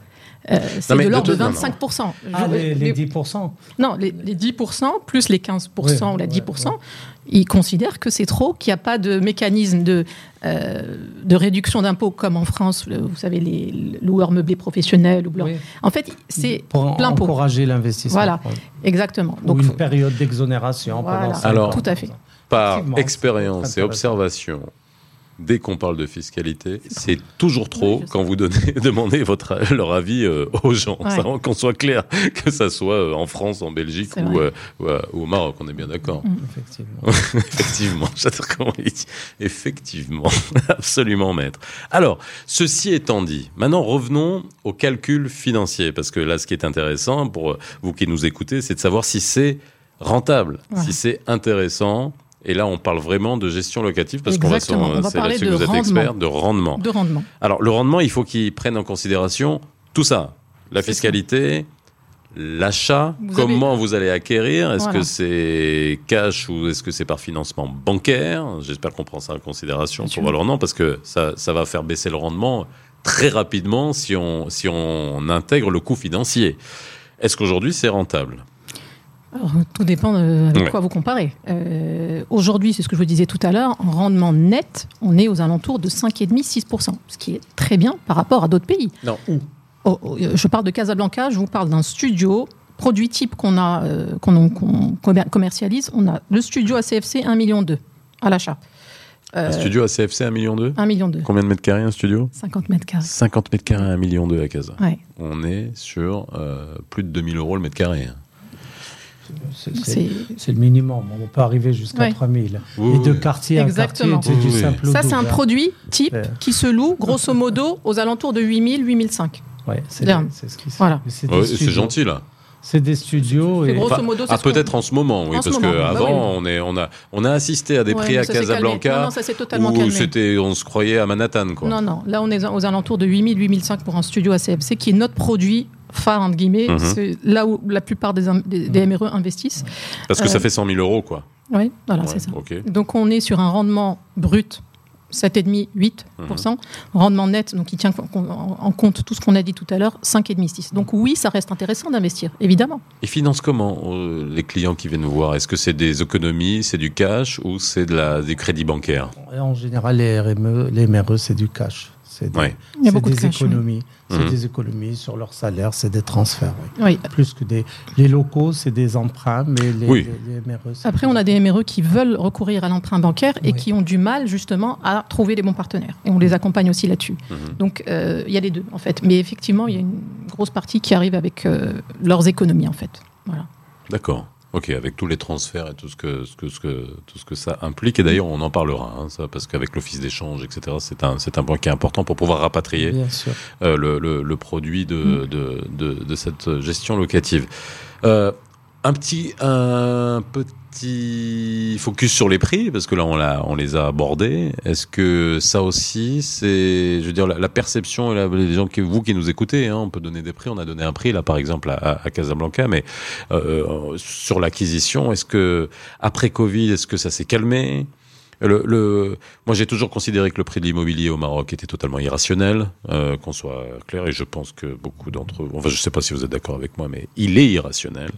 [SPEAKER 3] Euh, c'est de l'ordre de
[SPEAKER 1] toute- non, non.
[SPEAKER 3] 25%.
[SPEAKER 2] Ah,
[SPEAKER 3] Je-
[SPEAKER 2] les, les
[SPEAKER 3] mais-
[SPEAKER 2] 10%.
[SPEAKER 3] non, les, les 10% plus les 15%
[SPEAKER 2] Oui,
[SPEAKER 3] ou la
[SPEAKER 2] ouais,
[SPEAKER 3] 10%,
[SPEAKER 2] ouais.
[SPEAKER 3] ils considèrent que c'est trop, qu'il n'y a pas de mécanisme de, euh, de réduction d'impôts comme en France, le- vous savez, les loueurs meublés professionnels. Ou blancs.
[SPEAKER 2] Oui.
[SPEAKER 3] En fait, c'est
[SPEAKER 2] pour
[SPEAKER 3] plein pot.
[SPEAKER 2] encourager l'investissement.
[SPEAKER 3] Voilà. Exactement.
[SPEAKER 2] Ou
[SPEAKER 3] Donc,
[SPEAKER 2] une
[SPEAKER 3] faut-
[SPEAKER 2] période d'exonération.
[SPEAKER 3] Voilà.
[SPEAKER 1] Alors,
[SPEAKER 3] tout à fait.
[SPEAKER 1] Par expérience et observation, dès qu'on parle de fiscalité, c'est toujours trop
[SPEAKER 3] Oui,
[SPEAKER 1] quand vous donnez, demandez votre, leur avis euh, aux gens.
[SPEAKER 3] Ouais.
[SPEAKER 1] Qu'on soit clair, que ça soit euh, en France, en Belgique ou,
[SPEAKER 3] vrai.
[SPEAKER 1] euh, ou, euh, ou au Maroc, on est bien d'accord.
[SPEAKER 3] Mm.
[SPEAKER 2] Effectivement.
[SPEAKER 1] Effectivement, j'adore comment il dit. Effectivement, absolument maître. Alors, ceci étant dit, maintenant revenons au calcul financier, parce que là, ce qui est intéressant pour euh, vous qui nous écoutez, c'est de savoir si c'est rentable,
[SPEAKER 3] Ouais.
[SPEAKER 1] si c'est intéressant. Et là, on parle vraiment de gestion locative, parce qu'on va,
[SPEAKER 3] va
[SPEAKER 1] c'est
[SPEAKER 3] parler
[SPEAKER 1] là-dessus que vous êtes expert, de rendement.
[SPEAKER 3] De rendement.
[SPEAKER 1] Alors, le rendement, il faut qu'il prenne en considération tout ça. La fiscalité, l'achat, comment vous allez acquérir, est-ce
[SPEAKER 3] Voilà.
[SPEAKER 1] que c'est cash ou est-ce que c'est par financement bancaire? J'espère qu'on prend ça en considération pour voir le rendement, parce que ça, ça va faire baisser le rendement très rapidement si on, si on intègre le coût financier. Est-ce qu'aujourd'hui c'est rentable?
[SPEAKER 3] Alors, tout dépend de avec
[SPEAKER 1] Ouais.
[SPEAKER 3] quoi vous comparez. Euh, Aujourd'hui, c'est ce que je vous disais tout à l'heure, en rendement net, on est aux alentours de 5,5-6%, ce qui est très bien par rapport à d'autres pays.
[SPEAKER 1] Non, où?
[SPEAKER 3] Oh, oh, euh, je parle de Casablanca, je vous parle d'un studio, produit type qu'on a, euh, qu'on qu'on commer- commercialise. On a le studio ACFC 1,2 million à l'achat. Euh,
[SPEAKER 1] Un studio à CFC 1,2 million
[SPEAKER 3] 1,2 million.
[SPEAKER 1] Combien de mètres carrés un studio?
[SPEAKER 3] 50 mètres carrés.
[SPEAKER 1] 50 mètres carrés à 1,2 million à Casa.
[SPEAKER 3] Ouais.
[SPEAKER 1] On est sur euh, plus de 2000 euros le mètre carré.
[SPEAKER 2] C'est- le minimum. On peut arriver jusqu'à
[SPEAKER 3] Ouais.
[SPEAKER 2] 3000.
[SPEAKER 1] Oui,
[SPEAKER 2] Et de
[SPEAKER 1] oui.
[SPEAKER 2] quartier à
[SPEAKER 3] Exactement.
[SPEAKER 2] quartier, c'est du
[SPEAKER 1] Oui, oui.
[SPEAKER 2] simple
[SPEAKER 3] Ça, c'est un
[SPEAKER 2] hein.
[SPEAKER 3] produit type
[SPEAKER 2] Ouais.
[SPEAKER 3] qui se loue, grosso modo, aux alentours de 8000, 8005.
[SPEAKER 2] Ouais, c'est
[SPEAKER 3] Bien.
[SPEAKER 2] c'est ce qui
[SPEAKER 3] Voilà.
[SPEAKER 2] c'est
[SPEAKER 1] Ouais,
[SPEAKER 2] studios.
[SPEAKER 1] gentil là.
[SPEAKER 2] C'est des studios.
[SPEAKER 3] C'est
[SPEAKER 2] Et...
[SPEAKER 3] gros. Grosso modo,
[SPEAKER 1] ah, peut-être en ce moment, oui,
[SPEAKER 3] En
[SPEAKER 1] parce qu'avant,
[SPEAKER 3] bah oui.
[SPEAKER 1] on, est, on, a, on a assisté à des
[SPEAKER 3] Ouais,
[SPEAKER 1] prix à
[SPEAKER 3] ça s'est calmé.
[SPEAKER 1] Casablanca
[SPEAKER 3] Non, non, ça s'est totalement
[SPEAKER 1] où
[SPEAKER 3] calmé.
[SPEAKER 1] c'était, on se croyait à Manhattan. Quoi.
[SPEAKER 3] Non, non. Là, on est aux alentours de 8000, 8005 pour un studio ACFC, qui est notre produit phare, entre guillemets.
[SPEAKER 1] Mhm.
[SPEAKER 3] C'est là où la plupart des, im- des, des MRE investissent.
[SPEAKER 1] Parce que ça
[SPEAKER 3] Euh,
[SPEAKER 1] fait 100 000 euros, quoi.
[SPEAKER 3] Oui, voilà,
[SPEAKER 1] Ouais,
[SPEAKER 3] c'est ça. Donc, on est sur un rendement brut 7,5, 8%.
[SPEAKER 1] Mhm.
[SPEAKER 3] Rendement net, donc qui tient en- compte tout ce qu'on a dit tout à l'heure, 5,5, 6. Donc, oui, ça reste intéressant d'investir, évidemment.
[SPEAKER 1] Ils financent comment euh, les clients qui viennent nous voir? Est-ce que c'est des économies, c'est du cash ou c'est de la, du crédit bancaire
[SPEAKER 2] Et En général, les RME, les MRE, c'est du cash. C'est des,
[SPEAKER 1] Ouais.
[SPEAKER 3] Il y a
[SPEAKER 2] c'est
[SPEAKER 3] beaucoup de
[SPEAKER 2] des économies. C'est
[SPEAKER 1] Mhm.
[SPEAKER 2] des économies sur leur salaire, c'est des transferts. oui.
[SPEAKER 3] Oui.
[SPEAKER 2] Plus que des. Les locaux, c'est des emprunts, mais les,
[SPEAKER 1] Oui.
[SPEAKER 2] les, les MRE.
[SPEAKER 3] Après, on a des MRE qui veulent recourir à l'emprunt bancaire et
[SPEAKER 2] Oui.
[SPEAKER 3] qui ont du mal justement à trouver les bons partenaires. Et on les accompagne aussi là-dessus.
[SPEAKER 1] Mhm.
[SPEAKER 3] Donc, euh, il y a les deux, en fait. Mais effectivement, il y a une grosse partie qui arrive avec euh, leurs économies, en fait. Voilà.
[SPEAKER 1] D'accord. Ok, avec tous les transferts et tout ce que, ce que, ce que, tout ce que ça implique. Et d'ailleurs, on en parlera, hein, ça, parce qu'avec l'office d'échange, etc., c'est un, c'est un point qui est important pour pouvoir rapatrier euh, le, le- le produit
[SPEAKER 3] Mm.
[SPEAKER 1] de, de, de, de cette gestion locative. Euh, Un petit, un petit focus sur les prix, parce que là, on, l'a, on les a abordés. Est-ce que ça aussi, c'est, je veux dire, la, perception, les gens qui, vous qui nous écoutez, hein, on peut donner des prix. On a donné un prix, là, par exemple, à, à Casablanca, mais euh, sur l'acquisition, est-ce que, après Covid, est-ce que ça s'est calmé? Le, le, moi, j'ai toujours considéré que le prix de l'immobilier au Maroc était totalement irrationnel, euh, qu'on soit clair, et je pense que beaucoup d'entre vous, enfin, je ne sais pas si vous êtes d'accord avec moi, mais il est irrationnel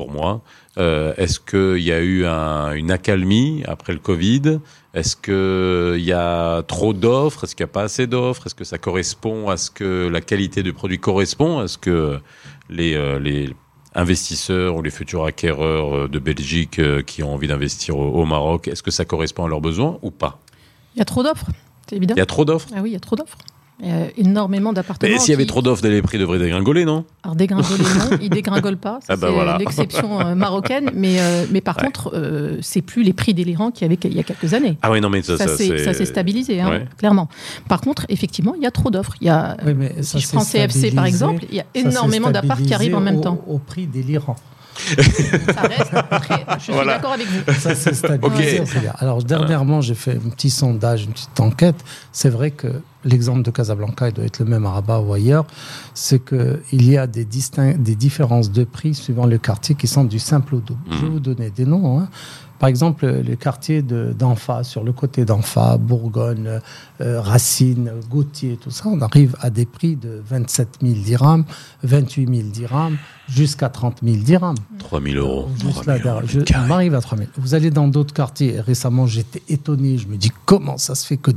[SPEAKER 1] pour moi. Euh, Est-ce qu'il y a eu un, une accalmie après le Covid? Est-ce qu'il y a trop d'offres? Est-ce qu'il n'y a pas assez d'offres? Est-ce que ça correspond à ce que la qualité du produit correspond? À ce que les, euh, les investisseurs ou les futurs acquéreurs de Belgique euh, qui ont envie d'investir au, Maroc, est-ce que ça correspond à leurs besoins ou pas?
[SPEAKER 3] Il y a trop d'offres, c'est évident.
[SPEAKER 1] Il y a trop d'offres?
[SPEAKER 3] Ah oui, il y a trop d'offres. A énormément d'appartements.
[SPEAKER 1] Mais s'il y avait trop d'offres, les prix devraient dégringoler, non?
[SPEAKER 3] Alors dégringoler, non, ils dégringolent pas.
[SPEAKER 1] Ah bah
[SPEAKER 3] c'est
[SPEAKER 1] voilà.
[SPEAKER 3] l'exception euh, marocaine. Mais, euh, mais par
[SPEAKER 1] Ouais.
[SPEAKER 3] contre, euh, c'est plus les prix délirants qu'il y avait il y a quelques années.
[SPEAKER 1] Ah oui, non, mais ça,
[SPEAKER 3] Ça,
[SPEAKER 1] ça,
[SPEAKER 3] s'est-
[SPEAKER 1] c'est-
[SPEAKER 3] ça s'est stabilisé, hein,
[SPEAKER 1] Ouais.
[SPEAKER 3] clairement. Par contre, effectivement, il y a trop d'offres. Il y a,
[SPEAKER 2] Oui, mais ça
[SPEAKER 3] si je prends CFC par exemple, il y a énormément d'apparts qui arrivent en même temps.
[SPEAKER 2] Au prix délirant.
[SPEAKER 3] Ça reste très. Je suis
[SPEAKER 1] Voilà.
[SPEAKER 3] d'accord avec vous.
[SPEAKER 2] Ça stabilisé. C'est bien. Alors, dernièrement, j'ai fait un petit sondage, une petite enquête. C'est vrai que l'exemple de Casablanca, il doit être le même à Rabat ou ailleurs, c'est qu'il y a des, différences de prix suivant le quartier qui sont du simple au double. Je vais vous donner des noms. hein. Par exemple, le quartier de- d'Anfa, sur le côté d'Anfa, Bourgogne, euh, Racine, Gauthier, tout ça, on arrive à des prix de 27 000 dirhams, 28 000 dirhams, jusqu'à 30 000 dirhams.
[SPEAKER 1] 3000 euros.
[SPEAKER 2] Juste
[SPEAKER 1] 3
[SPEAKER 2] là
[SPEAKER 1] 000 euros
[SPEAKER 2] derrière.
[SPEAKER 1] le
[SPEAKER 2] Je
[SPEAKER 1] mètre carré.
[SPEAKER 2] on arrive à 3000. Vous allez dans d'autres quartiers. Récemment, j'étais étonné. Je me dis comment ça se fait que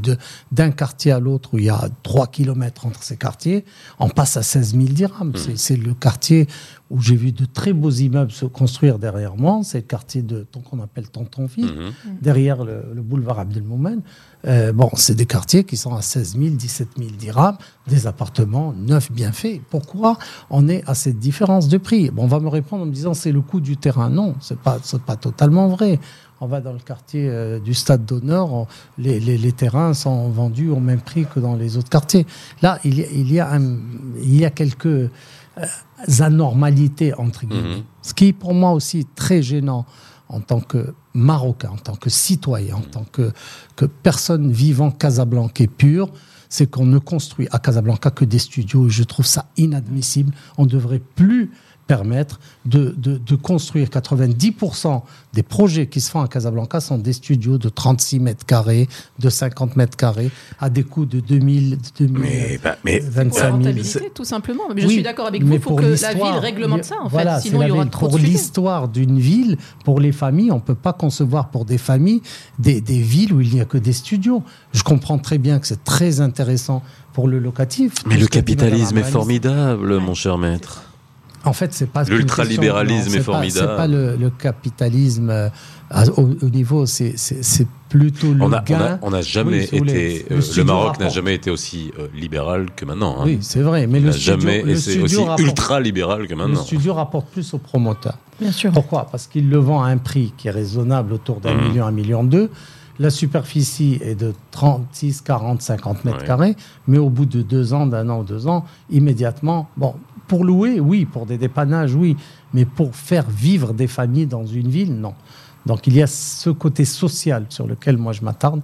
[SPEAKER 2] d'un quartier à l'autre, où il y a 3 kilomètres entre ces quartiers, on passe à 16 000 dirhams.
[SPEAKER 1] Hmm.
[SPEAKER 2] C'est- le quartier où j'ai vu de très beaux immeubles se construire derrière moi. C'est le quartier de qu'on appelle Tontonville,
[SPEAKER 1] Mhm.
[SPEAKER 2] derrière le, le boulevard Abdelmoumen. Euh, bon, c'est des quartiers qui sont à 16 000, 17 000 dirhams, des appartements neufs, bien faits. Pourquoi on est à cette différence de prix? Bon, On va me répondre en me disant c'est le coût du terrain. Non, c'est pas, pas totalement vrai. On va dans le quartier euh, du Stade d'Honneur, on- les, les- les terrains sont vendus au même prix que dans les autres quartiers. Là, il y a, il y a, un- il y a quelques euh, anormalités, entre guillemets.
[SPEAKER 1] Mhm.
[SPEAKER 2] Ce qui est pour moi aussi très gênant en tant que Marocain, en tant que citoyen, en tant que, personne vivant casablancais pure, c'est qu'on ne construit à Casablanca que des studios. Et je trouve ça inadmissible. On ne devrait plus permettre de, de, de construire 90% des projets qui se font à Casablanca sont des studios de 36 mètres carrés, de 50 mètres carrés, à des coûts de 2000, de 2000
[SPEAKER 1] Mais, bah, mais
[SPEAKER 3] Pour la
[SPEAKER 2] 25 000.
[SPEAKER 3] rentabilité, tout simplement. Mais je
[SPEAKER 2] Oui,
[SPEAKER 3] suis d'accord avec vous. Il faut
[SPEAKER 2] pour
[SPEAKER 3] que la
[SPEAKER 2] l'histoire,
[SPEAKER 3] ville réglemente ça, en
[SPEAKER 2] voilà,
[SPEAKER 3] fait. Sinon, il y
[SPEAKER 2] la
[SPEAKER 3] aura
[SPEAKER 2] ville.
[SPEAKER 3] trop
[SPEAKER 2] Pour l'histoire d'une ville, pour les familles, on ne peut pas concevoir pour des familles des, des villes où il n'y a que des studios. Je comprends très bien que c'est très intéressant pour le locatif.
[SPEAKER 1] Mais le capitalisme est formidable, mon cher maître.
[SPEAKER 2] En fait, c'est pas
[SPEAKER 1] L'ultralibéralisme est
[SPEAKER 2] pas-
[SPEAKER 1] formidable.
[SPEAKER 2] C'est pas le, le capitalisme euh, à- au, au niveau, c'est- plutôt le
[SPEAKER 1] On n'a
[SPEAKER 2] gain.
[SPEAKER 1] on a jamais
[SPEAKER 2] Oui,
[SPEAKER 1] été.
[SPEAKER 2] le
[SPEAKER 1] euh, Le, Maroc n'a jamais été aussi euh, libéral que maintenant. hein.
[SPEAKER 2] Oui, c'est vrai, mais
[SPEAKER 1] Il
[SPEAKER 2] le
[SPEAKER 1] n'a
[SPEAKER 2] studio,
[SPEAKER 1] jamais
[SPEAKER 2] le
[SPEAKER 1] été
[SPEAKER 2] studio
[SPEAKER 1] aussi
[SPEAKER 2] rapporte-
[SPEAKER 1] ultra libéral que
[SPEAKER 2] le
[SPEAKER 1] maintenant.
[SPEAKER 2] studio rapporte plus aux promoteurs.
[SPEAKER 3] Bien sûr.
[SPEAKER 2] Pourquoi? Parce qu'il le vend à un prix qui est raisonnable, autour d'un
[SPEAKER 1] Mhm.
[SPEAKER 2] million, un million deux. La superficie est de 36, 40, 50 mètres
[SPEAKER 1] Ouais.
[SPEAKER 2] carrés, mais au bout de deux ans, d'un an ou deux ans, immédiatement, bon, pour louer, oui, pour des dépannages, oui, mais pour faire vivre des familles dans une ville, non. Donc il y a ce côté social sur lequel moi je m'attarde.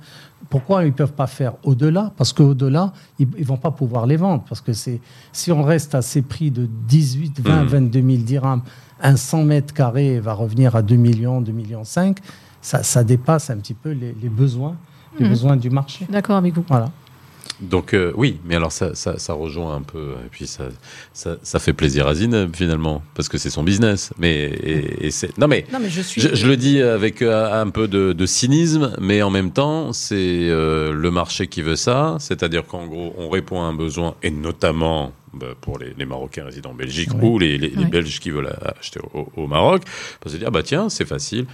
[SPEAKER 2] Pourquoi ils ne peuvent pas faire au-delà? Parce qu'au-delà, ils ne vont pas pouvoir les vendre. Parce que c'est si on reste à ces prix de 18, 20,
[SPEAKER 1] Mhm.
[SPEAKER 2] 22 000 dirhams, un 100 mètres carrés va revenir à 2 millions, 2 millions 5, ça, ça dépasse un petit peu les, les besoins, les
[SPEAKER 3] Mhm.
[SPEAKER 2] besoins du marché.
[SPEAKER 3] D'accord avec vous.
[SPEAKER 2] Voilà.
[SPEAKER 1] Donc euh, oui, mais alors ça, ça, ça rejoint un peu, et puis ça, ça, ça fait plaisir à Zineb finalement, parce que c'est son business. Mais et, et c'est non mais
[SPEAKER 3] Non, mais je suis.
[SPEAKER 1] je, je le dis avec euh, un peu de, de cynisme, mais en même temps, c'est euh, le marché qui veut ça. C'est-à-dire qu'en gros, on répond à un besoin, et notamment bah, pour les, les Marocains résidant en Belgique
[SPEAKER 2] Oui.
[SPEAKER 1] ou les, les- les
[SPEAKER 3] Oui.
[SPEAKER 1] Belges qui veulent acheter au, au Maroc, parce se dire, bah tiens, c'est facile.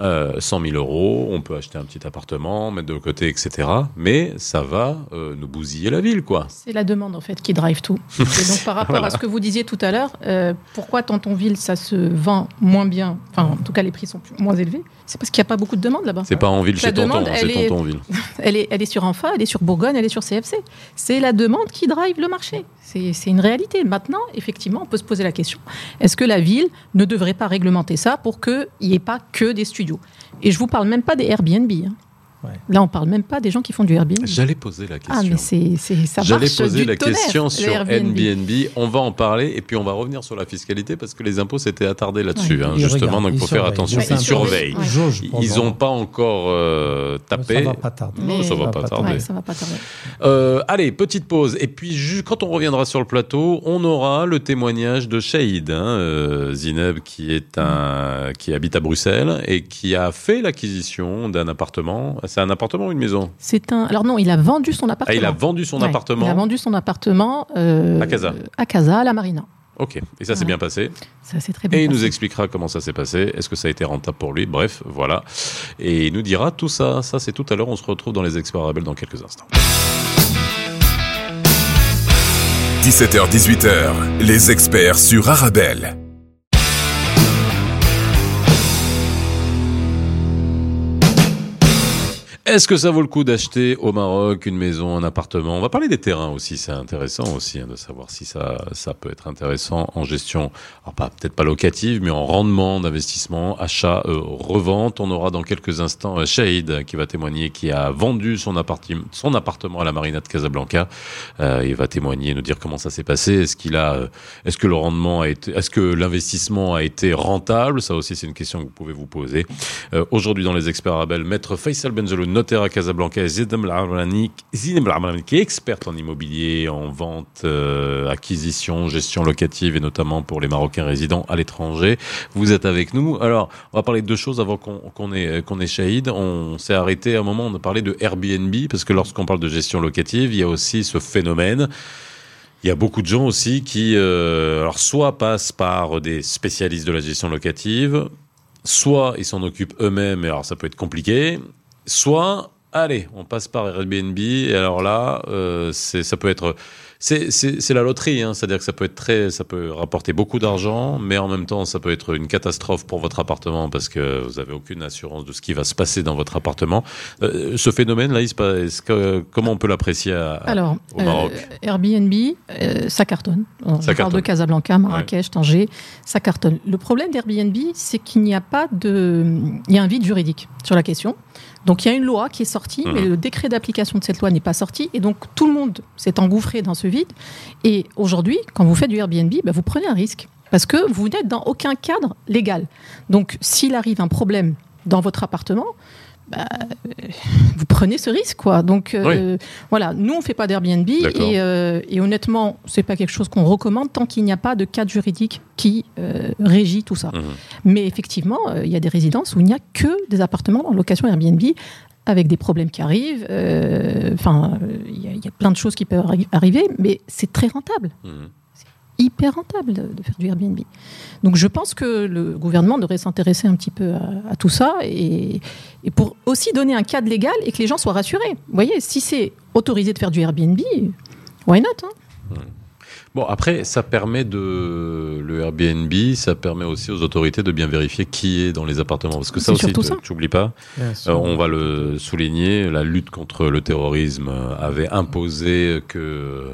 [SPEAKER 1] Euh, 100 000 euros, on peut acheter un petit appartement, mettre de côté, etc. Mais ça va euh, nous bousiller la ville, quoi.
[SPEAKER 3] C'est la demande en fait qui drive tout. Et donc par rapport à ce que vous disiez tout à l'heure, euh, pourquoi Tantonville ça se vend moins bien, enfin en tout cas les prix sont plus- moins élevés, c'est parce qu'il n'y a pas beaucoup de demandes là-bas.
[SPEAKER 1] C'est pas en ville chez Tonton, c'est
[SPEAKER 3] est-
[SPEAKER 1] Tontonville.
[SPEAKER 3] Elle est, elle est sur Enfa, elle est sur Bourgogne, elle est sur CFC. C'est la demande qui drive le marché. C'est c'est une réalité. Maintenant, effectivement, on peut se poser la question est-ce que la ville ne devrait pas réglementer ça pour qu'il n'y ait pas que des studios? Et je vous parle même pas des Airbnb. hein.
[SPEAKER 2] Ouais.
[SPEAKER 3] Là, on parle même pas des gens qui font du Airbnb.
[SPEAKER 1] J'allais poser la question.
[SPEAKER 3] Ah, mais c'est c'est- ça
[SPEAKER 1] J'allais poser
[SPEAKER 3] du
[SPEAKER 1] la
[SPEAKER 3] tonnerre,
[SPEAKER 1] question sur
[SPEAKER 3] Airbnb.
[SPEAKER 1] Airbnb. On va en parler et puis on va revenir sur la fiscalité parce que les impôts s'étaient attardés là-dessus,
[SPEAKER 3] Ouais.
[SPEAKER 1] hein, justement.
[SPEAKER 2] regardent,
[SPEAKER 1] donc, il faut faire attention. Ils
[SPEAKER 3] ils
[SPEAKER 1] surveillent. Ils n'ont pas encore euh, tapé.
[SPEAKER 2] Ça va pas tarder.
[SPEAKER 1] Non, ça va pas
[SPEAKER 2] va pas
[SPEAKER 1] tarder.
[SPEAKER 3] Ouais, ça va pas tarder.
[SPEAKER 1] Euh, allez, petite pause. Et puis, quand on reviendra sur le plateau, on aura le témoignage de Shahid, hein, euh, Zineb, qui est un, qui habite à Bruxelles et qui a fait l'acquisition d'un appartement. C'est un appartement ou une maison
[SPEAKER 3] C'est un. Alors non, il a vendu son
[SPEAKER 1] Ah,
[SPEAKER 3] appartement.
[SPEAKER 1] il a vendu son
[SPEAKER 3] Ouais,
[SPEAKER 1] appartement.
[SPEAKER 3] Il a vendu son appartement euh,
[SPEAKER 1] À Casa.
[SPEAKER 3] À Casa, à la Marina.
[SPEAKER 1] Ok. Et ça s'est
[SPEAKER 3] Ouais.
[SPEAKER 1] bien passé.
[SPEAKER 3] Ça c'est très bien.
[SPEAKER 1] Et il nous expliquera comment ça s'est passé. Est-ce que ça a été rentable pour lui? Bref, voilà. Et il nous dira tout ça. Ça, c'est tout à l'heure. On se retrouve dans les experts Arabelle dans quelques instants.
[SPEAKER 4] 17h-18h, les experts sur Arabelle.
[SPEAKER 1] Est-ce que ça vaut le coup d'acheter au Maroc une maison, un appartement? On va parler des terrains aussi, c'est intéressant aussi hein, de savoir si ça, ça peut être intéressant en gestion, pas peut-être pas locative, mais en rendement d'investissement, achat, euh, revente. On aura dans quelques instants euh, Shahid qui va témoigner, qui a vendu son, appartement, son appartement à la Marina de Casablanca. Euh, il va témoigner, nous dire comment ça s'est passé. Est-ce qu'il a, euh, est-ce que le rendement a été, est-ce que l'investissement a été rentable? Ça aussi, c'est une question que vous pouvez vous poser. Aujourd'hui, dans les experts Arabel, maître Faisal Benjelou, notaire à Casablanca, qui est experte en immobilier, en vente, euh, acquisition, gestion locative, et notamment pour les Marocains résidents à l'étranger. Vous êtes avec nous. Alors, on va parler de deux choses avant qu'on ait, qu'on Shahid. On s'est arrêté à un moment, on a parlé de Airbnb, parce que lorsqu'on parle de gestion locative, il y a aussi ce phénomène. Il y a beaucoup de gens aussi qui, euh, alors soit passent par des spécialistes de la gestion locative, soit ils s'en occupent eux-mêmes, et alors ça peut être compliqué, soit, allez, on passe par Airbnb, et alors là, euh, ça peut être, c'est, la loterie, hein, c'est-à-dire que ça peut être très, ça peut rapporter beaucoup d'argent, mais en même temps, ça peut être une catastrophe pour votre appartement parce que vous avez aucune assurance de ce qui va se passer dans votre appartement. Euh, ce phénomène-là, comment on peut l'apprécier
[SPEAKER 3] Alors,
[SPEAKER 1] au Maroc
[SPEAKER 3] euh, Airbnb, euh, ça cartonne. On
[SPEAKER 1] Ça
[SPEAKER 3] parle de Casablanca, Marrakech, Tanger, ça cartonne. Le problème d'Airbnb, c'est qu'il n'y a pas de. Il y a un vide juridique sur la question. Donc, il y a une loi qui est sortie,
[SPEAKER 1] Mhm.
[SPEAKER 3] mais le décret d'application de cette loi n'est pas sorti. Et donc, tout le monde s'est engouffré dans ce vide. Et aujourd'hui, quand vous faites du Airbnb, bah, vous prenez un risque. Parce que vous n'êtes dans aucun cadre légal. Donc, s'il arrive un problème dans votre appartement, bah, euh, vous prenez ce risque, quoi. Donc, euh, voilà, nous, on fait pas d'Airbnb et, euh, et honnêtement, c'est pas quelque chose qu'on recommande tant qu'il n'y a pas de cadre juridique qui euh, régit tout ça.
[SPEAKER 1] Mhm.
[SPEAKER 3] Mais effectivement, il y a des résidences où il n'y a que des appartements en location Airbnb avec des problèmes qui arrivent. Enfin, il y, a- il y a plein de choses qui peuvent arri- arriver, mais c'est très rentable
[SPEAKER 1] Mhm.
[SPEAKER 3] Hyper rentable de, faire du Airbnb. Donc je pense que le gouvernement devrait s'intéresser un petit peu à, tout ça et, et pour aussi donner un cadre légal et que les gens soient rassurés. Vous voyez, si c'est autorisé de faire du Airbnb, why not hein?
[SPEAKER 1] Bon, après, ça permet de. Le Airbnb, ça permet aussi aux autorités de bien vérifier qui est dans les appartements. Parce que ça
[SPEAKER 3] C'est
[SPEAKER 1] aussi, tu n'oublies pas, euh, on va le souligner, la lutte contre le terrorisme avait imposé que.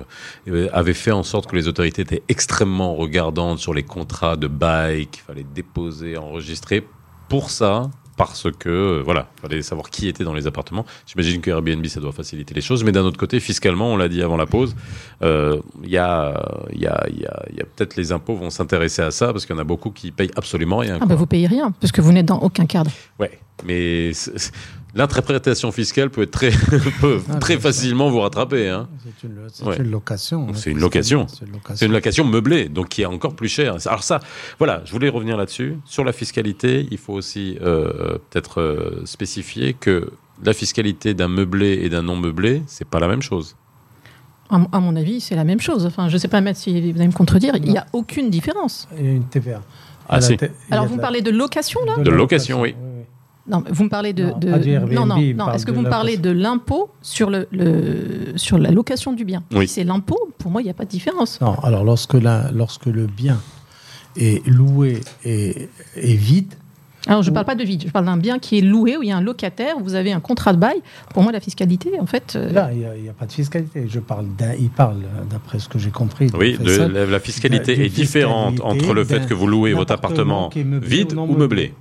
[SPEAKER 1] euh, avait fait en sorte que les autorités étaient extrêmement regardantes sur les contrats de bail qu'il fallait déposer, enregistrer. Pour ça, parce que euh, voilà, fallait savoir qui était dans les appartements. J'imagine que Airbnb ça doit faciliter les choses, mais d'un autre côté, fiscalement, on l'a dit avant la pause, euh, il y a, il y a, il y a, il y a peut-être les impôts vont s'intéresser à ça parce qu'il y en a beaucoup qui payent absolument rien.
[SPEAKER 3] Ah bah vous payez rien parce que vous n'êtes dans aucun cadre.
[SPEAKER 1] Ouais, mais l'interprétation fiscale peut être très, peut
[SPEAKER 2] Ah,
[SPEAKER 1] très facilement vous rattraper. Hein.
[SPEAKER 2] C'est une, c'est
[SPEAKER 1] Ouais.
[SPEAKER 2] une location.
[SPEAKER 1] C'est
[SPEAKER 2] hein,
[SPEAKER 1] une location.
[SPEAKER 2] C'est une location.
[SPEAKER 1] C'est une location meublée, donc qui est encore plus chère. Alors ça, voilà, je voulais revenir là-dessus. Sur la fiscalité, il faut aussi euh, peut-être euh, spécifier que la fiscalité d'un meublé et d'un non meublé, c'est pas la même chose.
[SPEAKER 3] À, mon- à mon avis, c'est la même chose. Enfin, je sais pas, Matt, si vous allez me contredire. Il n'y a aucune différence.
[SPEAKER 2] Il y a une TVA.
[SPEAKER 1] Ah, si.
[SPEAKER 3] Alors
[SPEAKER 2] de
[SPEAKER 3] vous
[SPEAKER 2] la-
[SPEAKER 3] parlez de location là?
[SPEAKER 1] De location, oui.
[SPEAKER 3] Non, vous me parlez de.
[SPEAKER 2] Non,
[SPEAKER 3] de-
[SPEAKER 2] pas du Airbnb,
[SPEAKER 3] non, non, Est-ce que vous me parlez de l'impôt sur, le, le- sur la location du bien?
[SPEAKER 1] Oui.
[SPEAKER 3] Si c'est l'impôt, pour moi, il n'y a pas de différence.
[SPEAKER 2] Non, alors lorsque, la- lorsque le bien est loué et est vide,
[SPEAKER 3] Alors, je ne parle pas de vide, je parle d'un bien qui est loué, où il y a un locataire, vous avez un contrat de bail. Pour moi, la fiscalité, en fait. euh,
[SPEAKER 2] là, il n'y a, pas de fiscalité. Je parle d'un, il parle, d'après ce que j'ai compris. de
[SPEAKER 1] Oui, de- la, la fiscalité est différente entre le fait que vous louez votre appartement vide
[SPEAKER 2] ou
[SPEAKER 1] meublé.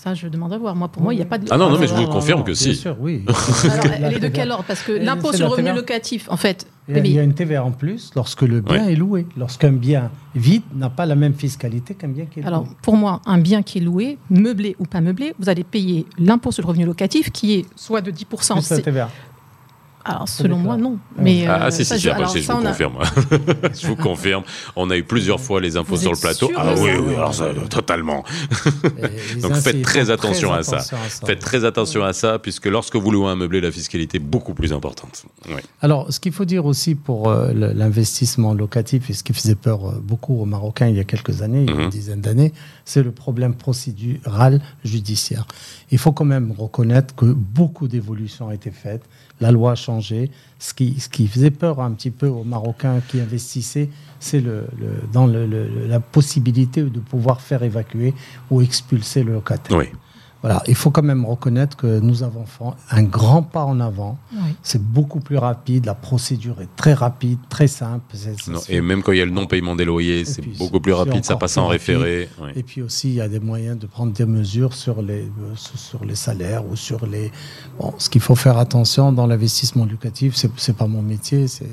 [SPEAKER 3] Ça, je demande à voir. Moi, pour moi, il n'y a pas de.
[SPEAKER 1] Ah non, non, mais je vous confirme que
[SPEAKER 2] bien
[SPEAKER 1] si.
[SPEAKER 2] sûr, oui.
[SPEAKER 3] Alors, elle est de quel ordre Parce que l'impôt sur le revenu
[SPEAKER 2] TVA.
[SPEAKER 3] locatif, en fait.
[SPEAKER 2] Il y a- y une TVA en plus lorsque le bien
[SPEAKER 1] Ouais.
[SPEAKER 2] est loué. Lorsqu'un bien vide n'a pas la même fiscalité qu'un bien qui est
[SPEAKER 3] Alors,
[SPEAKER 2] loué.
[SPEAKER 3] pour moi, un bien qui est loué, meublé ou pas meublé, vous allez payer l'impôt sur le revenu locatif qui est soit de 10%.
[SPEAKER 2] Plus la TVA.
[SPEAKER 3] Alors, selon moi, non.
[SPEAKER 2] Ah.
[SPEAKER 3] Mais,
[SPEAKER 1] Ah,
[SPEAKER 3] euh,
[SPEAKER 1] si,
[SPEAKER 3] ça,
[SPEAKER 1] si, si,
[SPEAKER 3] je- alors,
[SPEAKER 1] si, je
[SPEAKER 3] ça,
[SPEAKER 1] vous
[SPEAKER 3] a-
[SPEAKER 1] confirme. je vous confirme. On a eu plusieurs fois les
[SPEAKER 3] Vous
[SPEAKER 1] sur le plateau. Ah oui, oui, alors ça, euh, totalement. Donc, faites très attention à ça.
[SPEAKER 2] attention à ça.
[SPEAKER 1] Faites très attention à ça, puisque lorsque vous louez un meublé, la fiscalité est beaucoup plus importante. Oui.
[SPEAKER 2] Alors, ce qu'il faut dire aussi pour euh, l'investissement locatif, et ce qui faisait peur euh, beaucoup aux Marocains il y a quelques années, il y a
[SPEAKER 1] Mhm.
[SPEAKER 2] une dizaine d'années, c'est le problème procédural judiciaire. Il faut quand même reconnaître que beaucoup d'évolutions ont été faites, la loi a changé. Ce qui, faisait peur un petit peu aux Marocains qui investissaient, c'est dans la possibilité de pouvoir faire évacuer ou expulser le locataire. Voilà, il faut quand même reconnaître que nous avons fait un grand pas en avant.
[SPEAKER 3] Oui.
[SPEAKER 2] C'est beaucoup plus rapide, la procédure est très rapide, très simple.
[SPEAKER 1] Non, et même quand il y a le non-paiement des loyers, c'est beaucoup plus rapide, ça passe en référé. oui.
[SPEAKER 2] Et puis aussi, il y a des moyens de prendre des mesures sur les, euh, sur les salaires ou sur les. Bon, ce qu'il faut faire attention dans l'investissement locatif, c'est c'est pas mon métier, c'est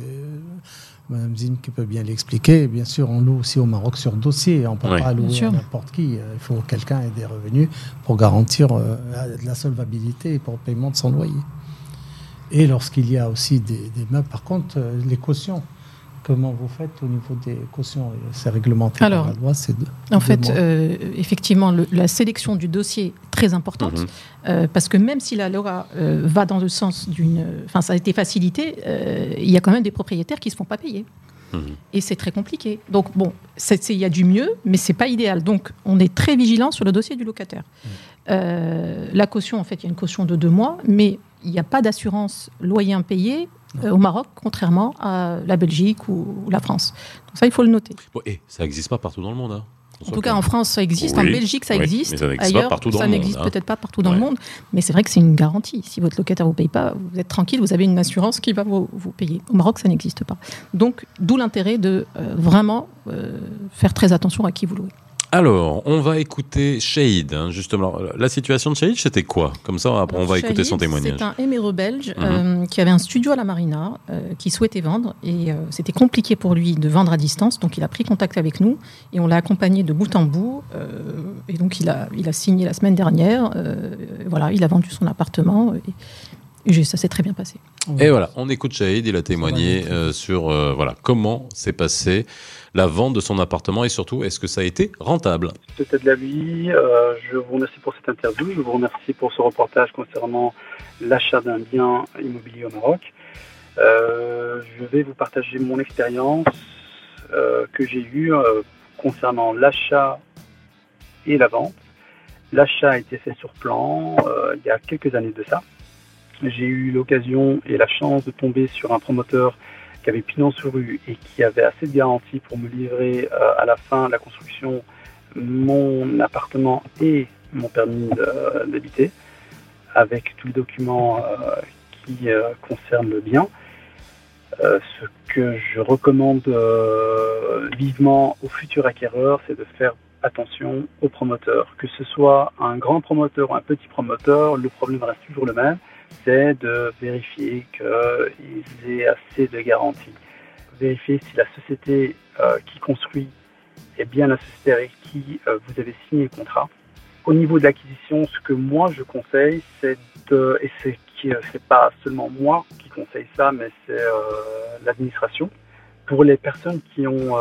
[SPEAKER 2] Madame Zim qui peut bien l'expliquer. Bien sûr, on loue aussi au Maroc sur dossier. On ne peut
[SPEAKER 1] Oui.
[SPEAKER 2] pas louer n'importe qui. Euh, Il faut que quelqu'un ait des revenus pour garantir euh, la solvabilité et pour le paiement de son loyer. Et lorsqu'il y a aussi des, des meubles, par contre, euh, les cautions. Comment vous faites au niveau des cautions C'est réglementé
[SPEAKER 3] Alors,
[SPEAKER 2] par la loi. C'est
[SPEAKER 3] En
[SPEAKER 2] deux
[SPEAKER 3] fait, euh, effectivement, le- la sélection du dossier est très importante.
[SPEAKER 1] Mhm.
[SPEAKER 3] Euh, parce que même si la loi euh, va dans le sens d'une. Enfin, ça a été facilité, euh, il y a quand même des propriétaires qui ne se font pas payer.
[SPEAKER 1] Mhm.
[SPEAKER 3] Et c'est très compliqué. Donc, bon, il y a du mieux, mais c'est pas idéal. Donc, on est très vigilant sur le dossier du locataire. Euh, la caution, en fait, il y a une caution de deux mois, mais il n'y a pas d'assurance loyer impayé euh, au Maroc, contrairement à la Belgique ou, ou la France. Donc, ça, il faut le noter.
[SPEAKER 1] Bon, et ça n'existe pas partout dans le monde. hein.
[SPEAKER 3] En tout cas, en France, ça existe. en Belgique, ça
[SPEAKER 1] oui,
[SPEAKER 3] existe.
[SPEAKER 1] mais ça n'existe
[SPEAKER 3] Ailleurs, ça n'existe
[SPEAKER 1] hein.
[SPEAKER 3] peut-être pas partout dans le monde. Mais c'est vrai que c'est une garantie. Si votre locataire ne vous paye pas, vous êtes tranquille, vous avez une assurance qui va vous, vous payer. Au Maroc, ça n'existe pas. Donc, d'où l'intérêt de euh, vraiment euh, faire très attention à qui vous louez.
[SPEAKER 1] Alors, on va écouter Shahid. hein, justement, la situation de Shahid, c'était quoi? Comme ça, après, on va
[SPEAKER 3] Shahid,
[SPEAKER 1] écouter son témoignage.
[SPEAKER 3] C'est un éméreux belge
[SPEAKER 1] Mhm.
[SPEAKER 3] euh, qui avait un studio à la Marina, euh, qui souhaitait vendre. Et euh, c'était compliqué pour lui de vendre à distance. Donc il a pris contact avec nous et on l'a accompagné de bout en bout. et donc il a, il a signé la semaine dernière. voilà, il a vendu son appartement. Et, ça s'est très bien passé.
[SPEAKER 1] Et voilà, on écoute Shahid, il a témoigné sur voilà comment s'est passée la vente de son appartement et surtout, est-ce que ça a été rentable
[SPEAKER 5] C'était de la vie. Euh, je vous remercie pour cette interview. Je vous remercie pour ce reportage concernant l'achat d'un bien immobilier au Maroc. Euh, je vais vous partager mon expérience euh, que j'ai eue concernant l'achat et la vente. L'achat a été fait sur plan il y a quelques années de ça. J'ai eu l'occasion et la chance de tomber sur un promoteur qui avait pignon sur rue et qui avait assez de garanties pour me livrer euh, à la fin de la construction mon appartement et mon permis de- d'habiter avec tous les documents euh, qui euh, concernent le bien. Euh, ce que je recommande euh, vivement aux futurs acquéreurs, c'est de faire attention aux promoteurs. Que ce soit un grand promoteur ou un petit promoteur, le problème reste toujours le même, c'est de vérifier qu'ils aient assez de garanties. Vérifier si la société euh, qui construit est bien la société avec qui euh, vous avez signé le contrat. Au niveau de l'acquisition, ce que moi je conseille, c'est de, et c'est euh, c'est pas seulement moi qui conseille ça, mais c'est l'administration. Pour les personnes qui ont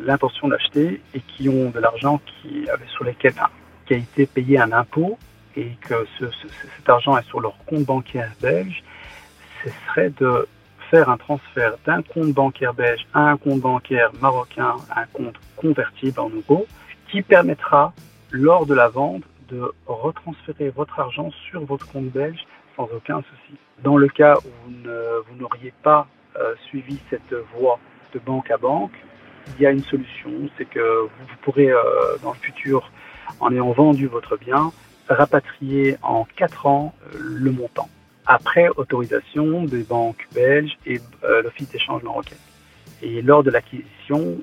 [SPEAKER 5] l'intention d'acheter et qui ont de l'argent qui, sur lesquels, qui a été payé un impôt et que ce- ce- cet argent est sur leur compte bancaire belge, ce serait de faire un transfert d'un compte bancaire belge à un compte bancaire marocain, un compte convertible en euros, qui permettra, lors de la vente, de retransférer votre argent sur votre compte belge sans aucun souci. Dans le cas où vous n'auriez pas euh, suivi cette voie de banque à banque, il y a une solution, c'est que vous pourrez euh, dans le futur, en ayant vendu votre bien, rapatrier en 4 ans euh, le montant, après autorisation des banques belges et l'Office d'échange marocain. Et lors de l'acquisition,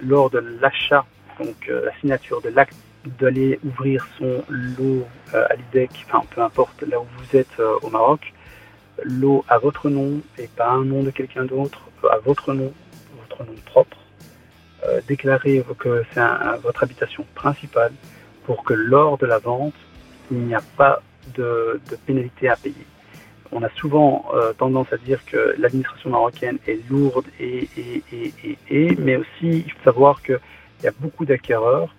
[SPEAKER 5] lors de l'achat, donc la signature de l'acte d'aller ouvrir son lot à l'IDEC, enfin peu importe là où vous êtes au Maroc, l'eau à votre nom et pas un nom de quelqu'un d'autre, à votre nom, votre nom propre. Euh, déclarez que c'est votre habitation principale pour que lors de la vente, il n'y a pas de, pénalité à payer. On a souvent euh, tendance à dire que l'administration marocaine est lourde et, et, et, et, mais aussi il faut savoir qu'il y a beaucoup d'acquéreurs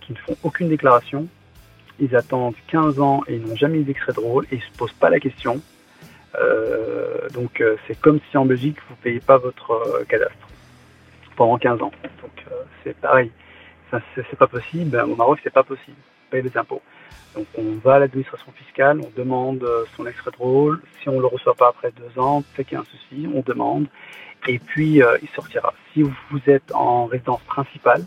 [SPEAKER 5] qui ne font aucune déclaration. Ils attendent 15 ans et ils n'ont jamais eu d'extrait de rôle et ils ne se posent pas la question euh, donc euh, c'est comme si en Belgique vous ne payez pas votre cadastre pendant 15 ans. Donc c'est pareil. C'est pas possible. Au Maroc, c'est pas possible. Payer les impôts. Donc on va à l'administration fiscale, on demande son extrait de rôle. Si on ne le reçoit pas après deux ans, c'est qu'il y a un souci, on demande. Et puis il sortira. Si vous êtes en résidence principale,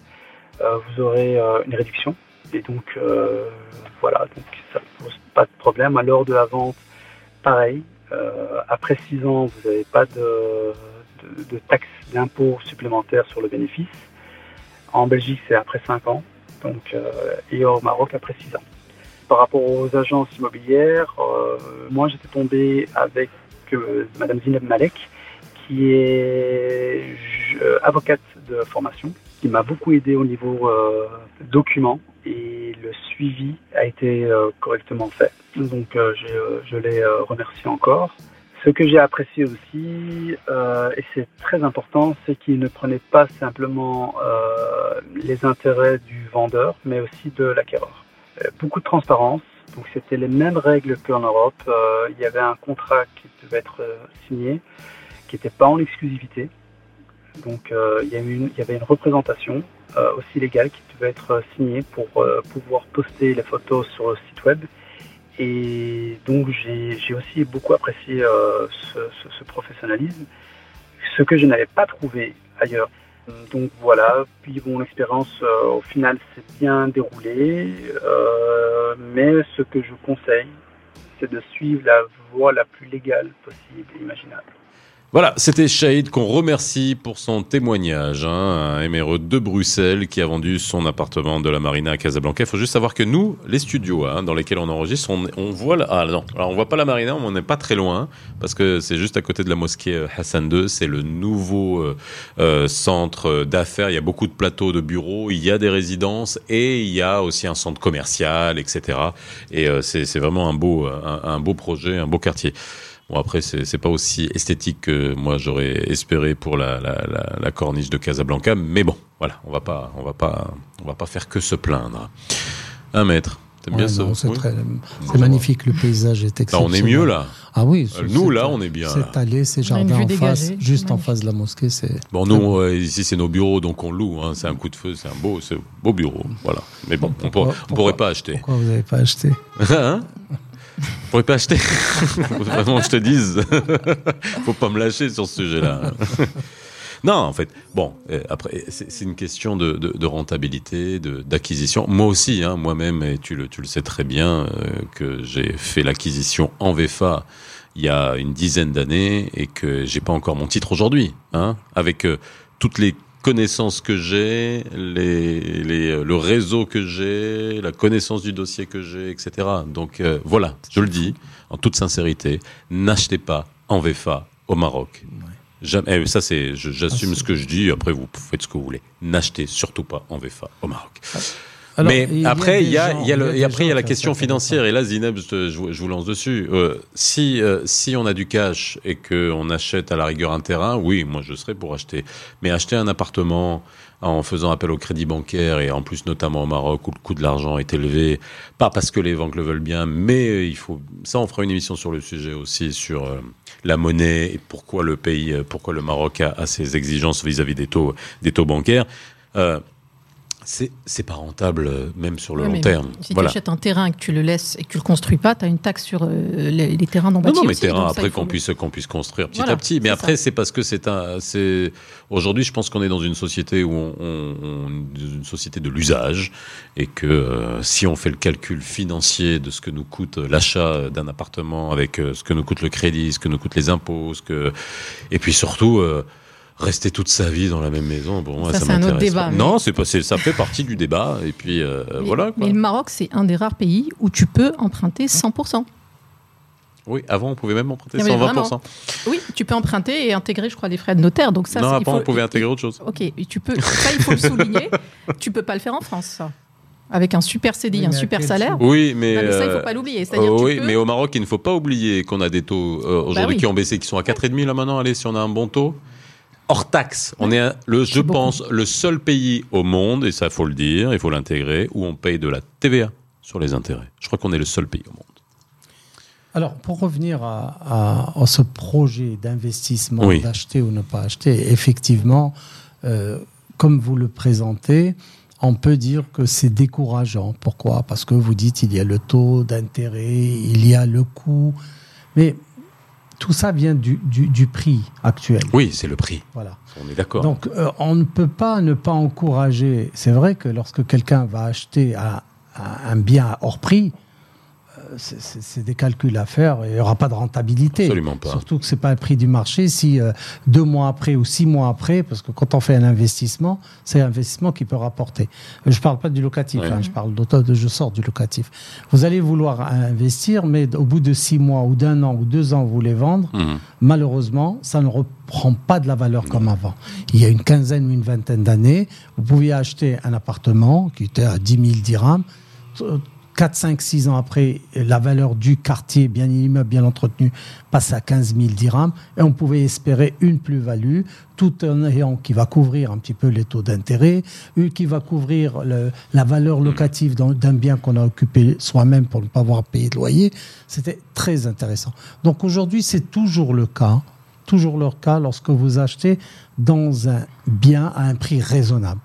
[SPEAKER 5] vous aurez une réduction. Et donc voilà, donc ça ne pose pas de problème. À l'heure de la vente, pareil, euh, après 6 ans, vous n'avez pas de, de, taxes d'impôts supplémentaires sur le bénéfice. En Belgique, c'est après 5 ans. Donc, euh, et au Maroc, après 6 ans. Par rapport aux agences immobilières, euh, moi, j'étais tombé avec Madame Zineb Malek, qui est avocate de formation, qui m'a beaucoup aidé au niveau documents et le suivi a été correctement fait. Donc euh, euh, je les euh, remercie encore. Ce que j'ai apprécié aussi, et c'est très important, c'est qu'ils ne prenaient pas simplement les intérêts du vendeur, mais aussi de l'acquéreur. beaucoup de transparence, donc c'était les mêmes règles qu'en Europe. il y avait un contrat qui devait être signé, qui n'était pas en exclusivité. Donc il, y avait une représentation aussi légale qui devait être signée pour pouvoir poster les photos sur le site web et donc j'ai aussi beaucoup apprécié euh, ce, professionnalisme, ce que je n'avais pas trouvé ailleurs. Donc voilà, puis bon, l'expérience euh, au final s'est bien déroulée, euh, mais ce que je conseille, c'est de suivre la voie la plus légale possible et imaginable.
[SPEAKER 1] Voilà, c'était Shahid qu'on remercie pour son témoignage, hein, un éméreux de Bruxelles qui a vendu son appartement de la Marina à Casablanca. Il faut juste savoir que nous, les studios hein, dans lesquels on enregistre, on, voit la, ah non, alors on voit pas la Marina, on n'est pas très loin parce que c'est juste à côté de la mosquée euh, Hassan II. C'est le nouveau euh, euh, centre d'affaires. Il y a beaucoup de plateaux de bureaux, il y a des résidences et il y a aussi un centre commercial, etc. Et c'est vraiment un beau, un beau projet, un beau quartier. Bon, après, c'est pas aussi esthétique que moi j'aurais espéré pour la, la, la, corniche de Casablanca, mais bon, voilà, on va pas, on va pas, on va pas faire que se plaindre. Un mètre. T'aimes bien ça
[SPEAKER 2] C'est magnifique, le paysage est exceptionnel.
[SPEAKER 1] on est mieux là.
[SPEAKER 2] Ah oui.
[SPEAKER 1] Euh, nous là, on est bien.
[SPEAKER 2] C'est allé, c'est jardin en face, juste en face de la mosquée, c'est.
[SPEAKER 1] Bon, nous euh, ici c'est nos bureaux, donc on loue. Hein, c'est un coup de feu, c'est un beau, beau bureau, voilà. Mais bon, on, ne pourrait pas acheter.
[SPEAKER 2] Pourquoi vous n'avez pas acheté?
[SPEAKER 1] Hein? Pourrais pas acheter. Vraiment, je te dise. Faut pas me lâcher sur ce sujet-là. non, en fait, bon, euh, après, c'est une question de, de, rentabilité, d'acquisition. Moi aussi, hein, moi-même, et tu le, tu le sais très bien, euh, que j'ai fait l'acquisition en VFA il y a une dizaine d'années et que j'ai pas encore mon titre aujourd'hui, hein, avec euh, toutes les connaissances que j'ai, les, les, le réseau que j'ai, la connaissance du dossier que j'ai, etc. Donc euh, voilà, je le dis en toute sincérité, n'achetez pas en VFA au Maroc. Jamais, eh, ça c'est, j'assume ah, ce que je dis. Après vous faites ce que vous voulez. N'achetez surtout pas en VFA au Maroc. Ah mais après, il y a, y a, le, et après, il y a la question financière. Et là, Zineb, je, je, vous lance dessus. Euh, si, euh, si on a du cash et qu'on achète à la rigueur un terrain, oui, moi, je serais pour acheter. Mais acheter un appartement en faisant appel au crédit bancaire et en plus notamment au Maroc où le coût de l'argent est élevé, pas parce que les banques le veulent bien, mais il faut ça on fera une émission sur le sujet aussi sur euh, la monnaie et pourquoi le pays, pourquoi le Maroc a, a ses exigences vis-à-vis des taux des taux bancaires. Euh, c'est pas rentable, euh, même sur le long terme.
[SPEAKER 3] Si tu achètes un terrain et que tu le laisses et que tu le construis pas, tu as une taxe sur euh, les, terrains non bâtis.
[SPEAKER 1] Non,
[SPEAKER 3] non,
[SPEAKER 1] mais terrains après qu'on puisse, qu'on puisse construire petit à petit. Mais après, c'est parce que c'est un. Aujourd'hui, je pense qu'on est dans une société où on, une société de l'usage et que euh, si on fait le calcul financier de ce que nous coûte l'achat d'un appartement avec ce que nous coûte le crédit, ce que nous coûtent les impôts, ce que. Et puis surtout rester toute sa vie dans la même maison, bon, moi, ça,
[SPEAKER 3] ça un autre débat.
[SPEAKER 1] Non, c'est pas, ça fait partie du débat. Et puis euh, voilà.
[SPEAKER 3] Mais le Maroc, c'est un des rares pays où tu peux emprunter 100%.
[SPEAKER 1] Oui, avant on pouvait même emprunter 120%.
[SPEAKER 3] Oui, tu peux emprunter et intégrer, je crois, des frais de notaire. Donc ça,
[SPEAKER 1] non, avant on pouvait intégrer autre chose.
[SPEAKER 3] Ok, tu peux. Ça, il faut le souligner. tu peux pas le faire en France, ça avec un super CDI, un super salaire.
[SPEAKER 1] Oui, mais
[SPEAKER 3] ça, il ne faut pas l'oublier.
[SPEAKER 1] oui, mais au Maroc, il ne faut pas oublier qu'on a des taux euh, bah aujourd'hui qui ont baissé, qui sont à 4,5 là maintenant. Allez, si on a un bon taux, hors taxe. On est, le, je pense, le seul pays au monde, et ça faut le dire, il faut l'intégrer, où on paye de la TVA sur les intérêts. Je crois qu'on est le seul pays au monde.
[SPEAKER 2] Alors, pour revenir à, ce projet d'investissement, d'acheter ou ne pas acheter, effectivement, euh, comme vous le présentez, on peut dire que c'est décourageant. Pourquoi? Parce que vous dites il y a le taux d'intérêt, il y a le coût. Mais tout ça vient du, du, prix actuel.
[SPEAKER 1] Oui, c'est le prix.
[SPEAKER 2] Voilà.
[SPEAKER 1] On est d'accord.
[SPEAKER 2] Donc, euh, on ne peut pas ne pas encourager. C'est vrai que lorsque quelqu'un va acheter un bien hors prix, c'est des calculs à faire il n'y aura pas de rentabilité.
[SPEAKER 1] Absolument pas.
[SPEAKER 2] Surtout que ce n'est pas le prix du marché. Si euh, deux mois après ou six mois après, parce que quand on fait un investissement, c'est un investissement qui peut rapporter. Je ne parle pas du locatif, hein, je parle de, je sors du locatif. Vous allez vouloir investir, mais au bout de six mois ou d'un an ou deux ans, vous voulez vendre. Mhm. Malheureusement, ça ne reprend pas de la valeur comme avant. Il y a une quinzaine ou une vingtaine d'années, vous pouviez acheter un appartement qui était à 10 000 dirhams 4, 5, 6 ans après, la valeur du quartier, bien immeuble, bien entretenu, passe à 15 000 dirhams et on pouvait espérer une plus-value tout en ayant qui va couvrir un petit peu les taux d'intérêt, qui va couvrir la valeur locative d'un bien qu'on a occupé soi-même pour ne pas avoir payé de loyer. C'était très intéressant. Donc aujourd'hui, c'est toujours le cas, toujours le cas lorsque vous achetez dans un bien à un prix raisonnable.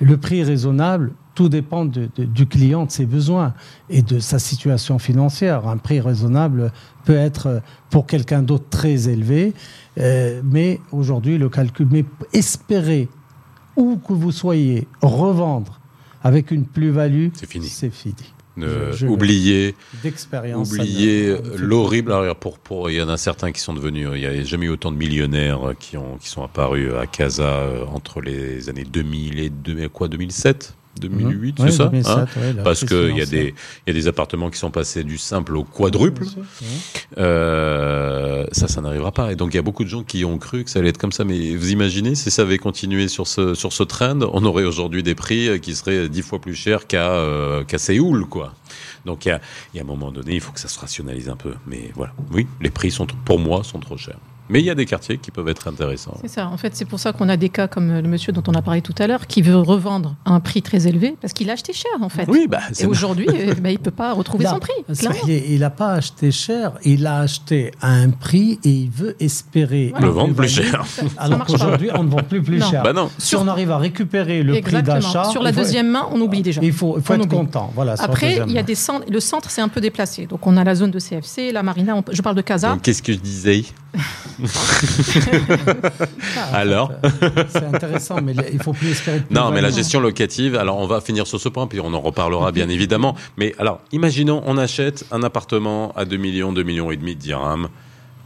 [SPEAKER 2] Le prix raisonnable, tout dépend du client, de ses besoins et de sa situation financière. Un prix raisonnable peut être pour quelqu'un d'autre très élevé, euh, mais aujourd'hui, le calcul, mais espérer, où que vous soyez, revendre avec une plus-value,
[SPEAKER 1] c'est fini.
[SPEAKER 2] C'est fini.
[SPEAKER 1] oublier oublier l'horrible. pour, pour, il y en a certains qui sont devenus. Il n'y a jamais eu autant de millionnaires qui ont qui sont apparus à Casa euh, entre les années 2000 et quoi 2007 2008, c'est ça hein Parce qu'il y, a des, y a des appartements qui sont passés du simple au quadruple. Euh, ça, ça n'arrivera pas. Et donc, il y a beaucoup de gens qui ont cru que ça allait être comme ça. Mais vous imaginez, si ça avait continué sur ce, sur ce trend, on aurait aujourd'hui des prix qui seraient dix fois plus chers qu'à euh, qu'à Séoul, quoi. Donc, il y a, y a un moment donné, il faut que ça se rationalise un peu. Mais voilà, oui, les prix, sont, pour moi, sont trop chers. Mais il y a des quartiers qui peuvent être intéressants.
[SPEAKER 3] C'est ça. En fait, c'est pour ça qu'on a des cas comme le monsieur dont on a parlé tout à l'heure, qui veut revendre à un prix très élevé parce qu'il a acheté cher, en fait.
[SPEAKER 1] Oui, bah,
[SPEAKER 3] Et aujourd'hui, eh, bah, il ne peut pas retrouver son prix.
[SPEAKER 2] Il n'a pas acheté cher, il a acheté à un prix et il veut espérer
[SPEAKER 1] le vendre plus cher.
[SPEAKER 2] Alors qu'aujourd'hui, on ne vend plus plus cher.
[SPEAKER 1] Bah non.
[SPEAKER 2] Si on arrive à récupérer le prix d'achat.
[SPEAKER 3] Sur la deuxième main, on oublie déjà.
[SPEAKER 2] Il faut, être content. Voilà,
[SPEAKER 3] Après, il y a des centres, le centre s'est un peu déplacé. Donc on a la zone de CFC, la marina, je parle de Casa.
[SPEAKER 1] Qu'est-ce que je disais? alors
[SPEAKER 2] C'est intéressant, mais il faut plus espérer.
[SPEAKER 1] non, mais la gestion locative, alors on va finir sur ce point, puis on en reparlera bien évidemment. Mais alors, imaginons, on achète un appartement à 2 millions, 2 millions et demi de dirhams.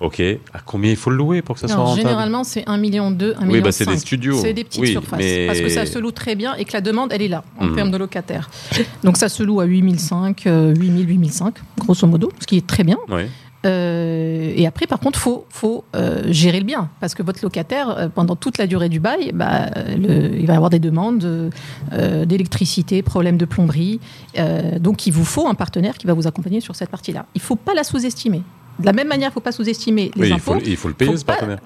[SPEAKER 1] Ok, à combien il faut le louer pour que ça soit rentable?
[SPEAKER 3] Généralement, c'est 1 million 2, 1 million
[SPEAKER 1] Oui, bah c'est des studios.
[SPEAKER 3] C'est des petites surfaces. Parce que ça se loue très bien et que la demande, elle est là, en mhm. termes de locataires. Donc ça se loue à 8005, 8000, 8005, grosso modo, ce qui est très bien.
[SPEAKER 1] Oui.
[SPEAKER 3] Euh, et après, par contre, faut, faut euh, gérer le bien, parce que votre locataire, euh, pendant toute la durée du bail, bah, il va avoir des demandes d'électricité, problèmes de plomberie. donc, il vous faut un partenaire qui va vous accompagner sur cette partie-là. Il ne faut pas la sous-estimer. De la même manière, il ne faut pas sous-estimer les impôts.
[SPEAKER 1] Il faut, le payer, ce partenaire.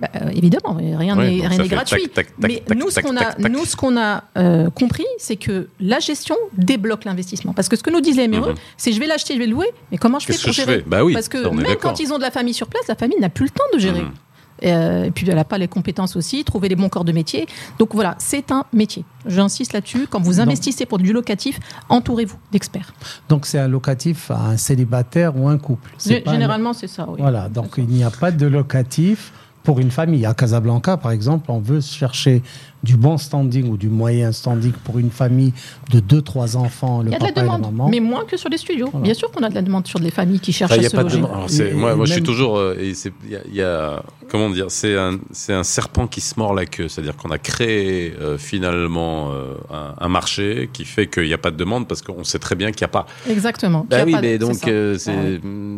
[SPEAKER 3] Bah, euh, évidemment, rien n'est gratuit. Mais nous, ce qu'on a, nous, ce qu'on a euh, compris, c'est que la gestion débloque l'investissement. Parce que ce que nous disent les MRE, mhm. c'est je vais l'acheter, je vais le louer, mais comment je fais pour gérer
[SPEAKER 1] bah oui,
[SPEAKER 3] Parce que même quand ils ont de la famille sur place, la famille n'a plus le temps de gérer. Mhm. et puis elle n'a pas les compétences aussi, trouver les bons corps de métier. Donc voilà, c'est un métier. J'insiste là-dessus. Quand vous investissez pour du locatif, entourez-vous d'experts.
[SPEAKER 2] Donc c'est un locatif à un célibataire ou un couple.
[SPEAKER 3] Généralement, c'est ça. Oui.
[SPEAKER 2] Voilà, donc il n'y a pas de locatif pour une famille. À Casablanca, par exemple, on veut chercher du bon standing ou du moyen standing pour une famille de 2-3 enfants, le papa et la maman.
[SPEAKER 3] Mais moins que sur les studios. Bien sûr qu'on a de la demande sur des familles qui cherchent à se loger.
[SPEAKER 1] moi, moi je suis toujours. Euh, il y, a, comment dire C'est un, un serpent qui se mord la queue. C'est-à-dire qu'on a créé euh, finalement euh, un, marché qui fait qu'il n'y a pas de demande parce qu'on sait très bien qu'il n'y a pas.
[SPEAKER 3] Exactement.
[SPEAKER 1] Bah oui, mais donc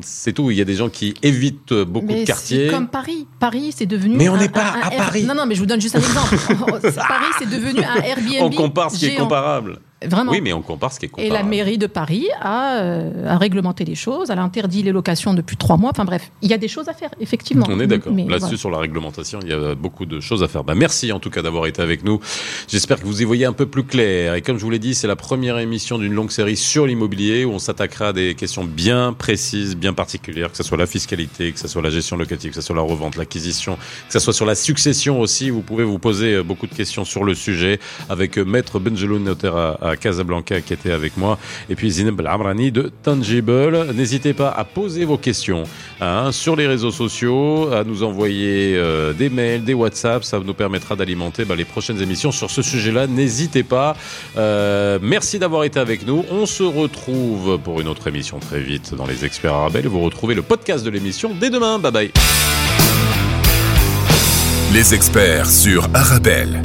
[SPEAKER 1] c'est tout. Il y a des gens qui évitent beaucoup de quartiers.
[SPEAKER 3] Comme Paris. Paris, c'est devenu.
[SPEAKER 1] Mais on n'est pas à Paris.
[SPEAKER 3] Non, non, mais je vous donne juste un exemple. Paris, c'est devenu un Airbnb.
[SPEAKER 1] On compare ce qui est comparable.
[SPEAKER 3] Vraiment.
[SPEAKER 1] Oui, mais on compare ce qui est comparable.
[SPEAKER 3] Et la mairie de Paris a, euh, a, réglementé les choses, elle a interdit les locations depuis trois mois. Enfin bref, il y a des choses à faire, effectivement.
[SPEAKER 1] On est d'accord. Là-dessus, sur la réglementation, il y a beaucoup de choses à faire. Bah, merci en tout cas d'avoir été avec nous. J'espère que vous y voyez un peu plus clair. Et comme je vous l'ai dit, c'est la première émission d'une longue série sur l'immobilier où on s'attaquera à des questions bien précises, bien particulières, que ce soit la fiscalité, que ce soit la gestion locative, que ce soit la revente, l'acquisition, que ce soit sur la succession aussi. Vous pouvez vous poser euh, beaucoup de questions sur le sujet avec euh, Maître Benjeloun, notaire à, Casablanca qui était avec moi, et puis Zineb Amrani de Tangible. N'hésitez pas à poser vos questions hein, sur les réseaux sociaux, à nous envoyer euh, des mails, des WhatsApp, ça nous permettra d'alimenter bah, les prochaines émissions sur ce sujet-là. N'hésitez pas. Euh, merci d'avoir été avec nous. On se retrouve pour une autre émission très vite dans les experts Arabelle. Vous retrouvez le podcast de l'émission dès demain. Bye bye.
[SPEAKER 4] Les experts sur Arabelle.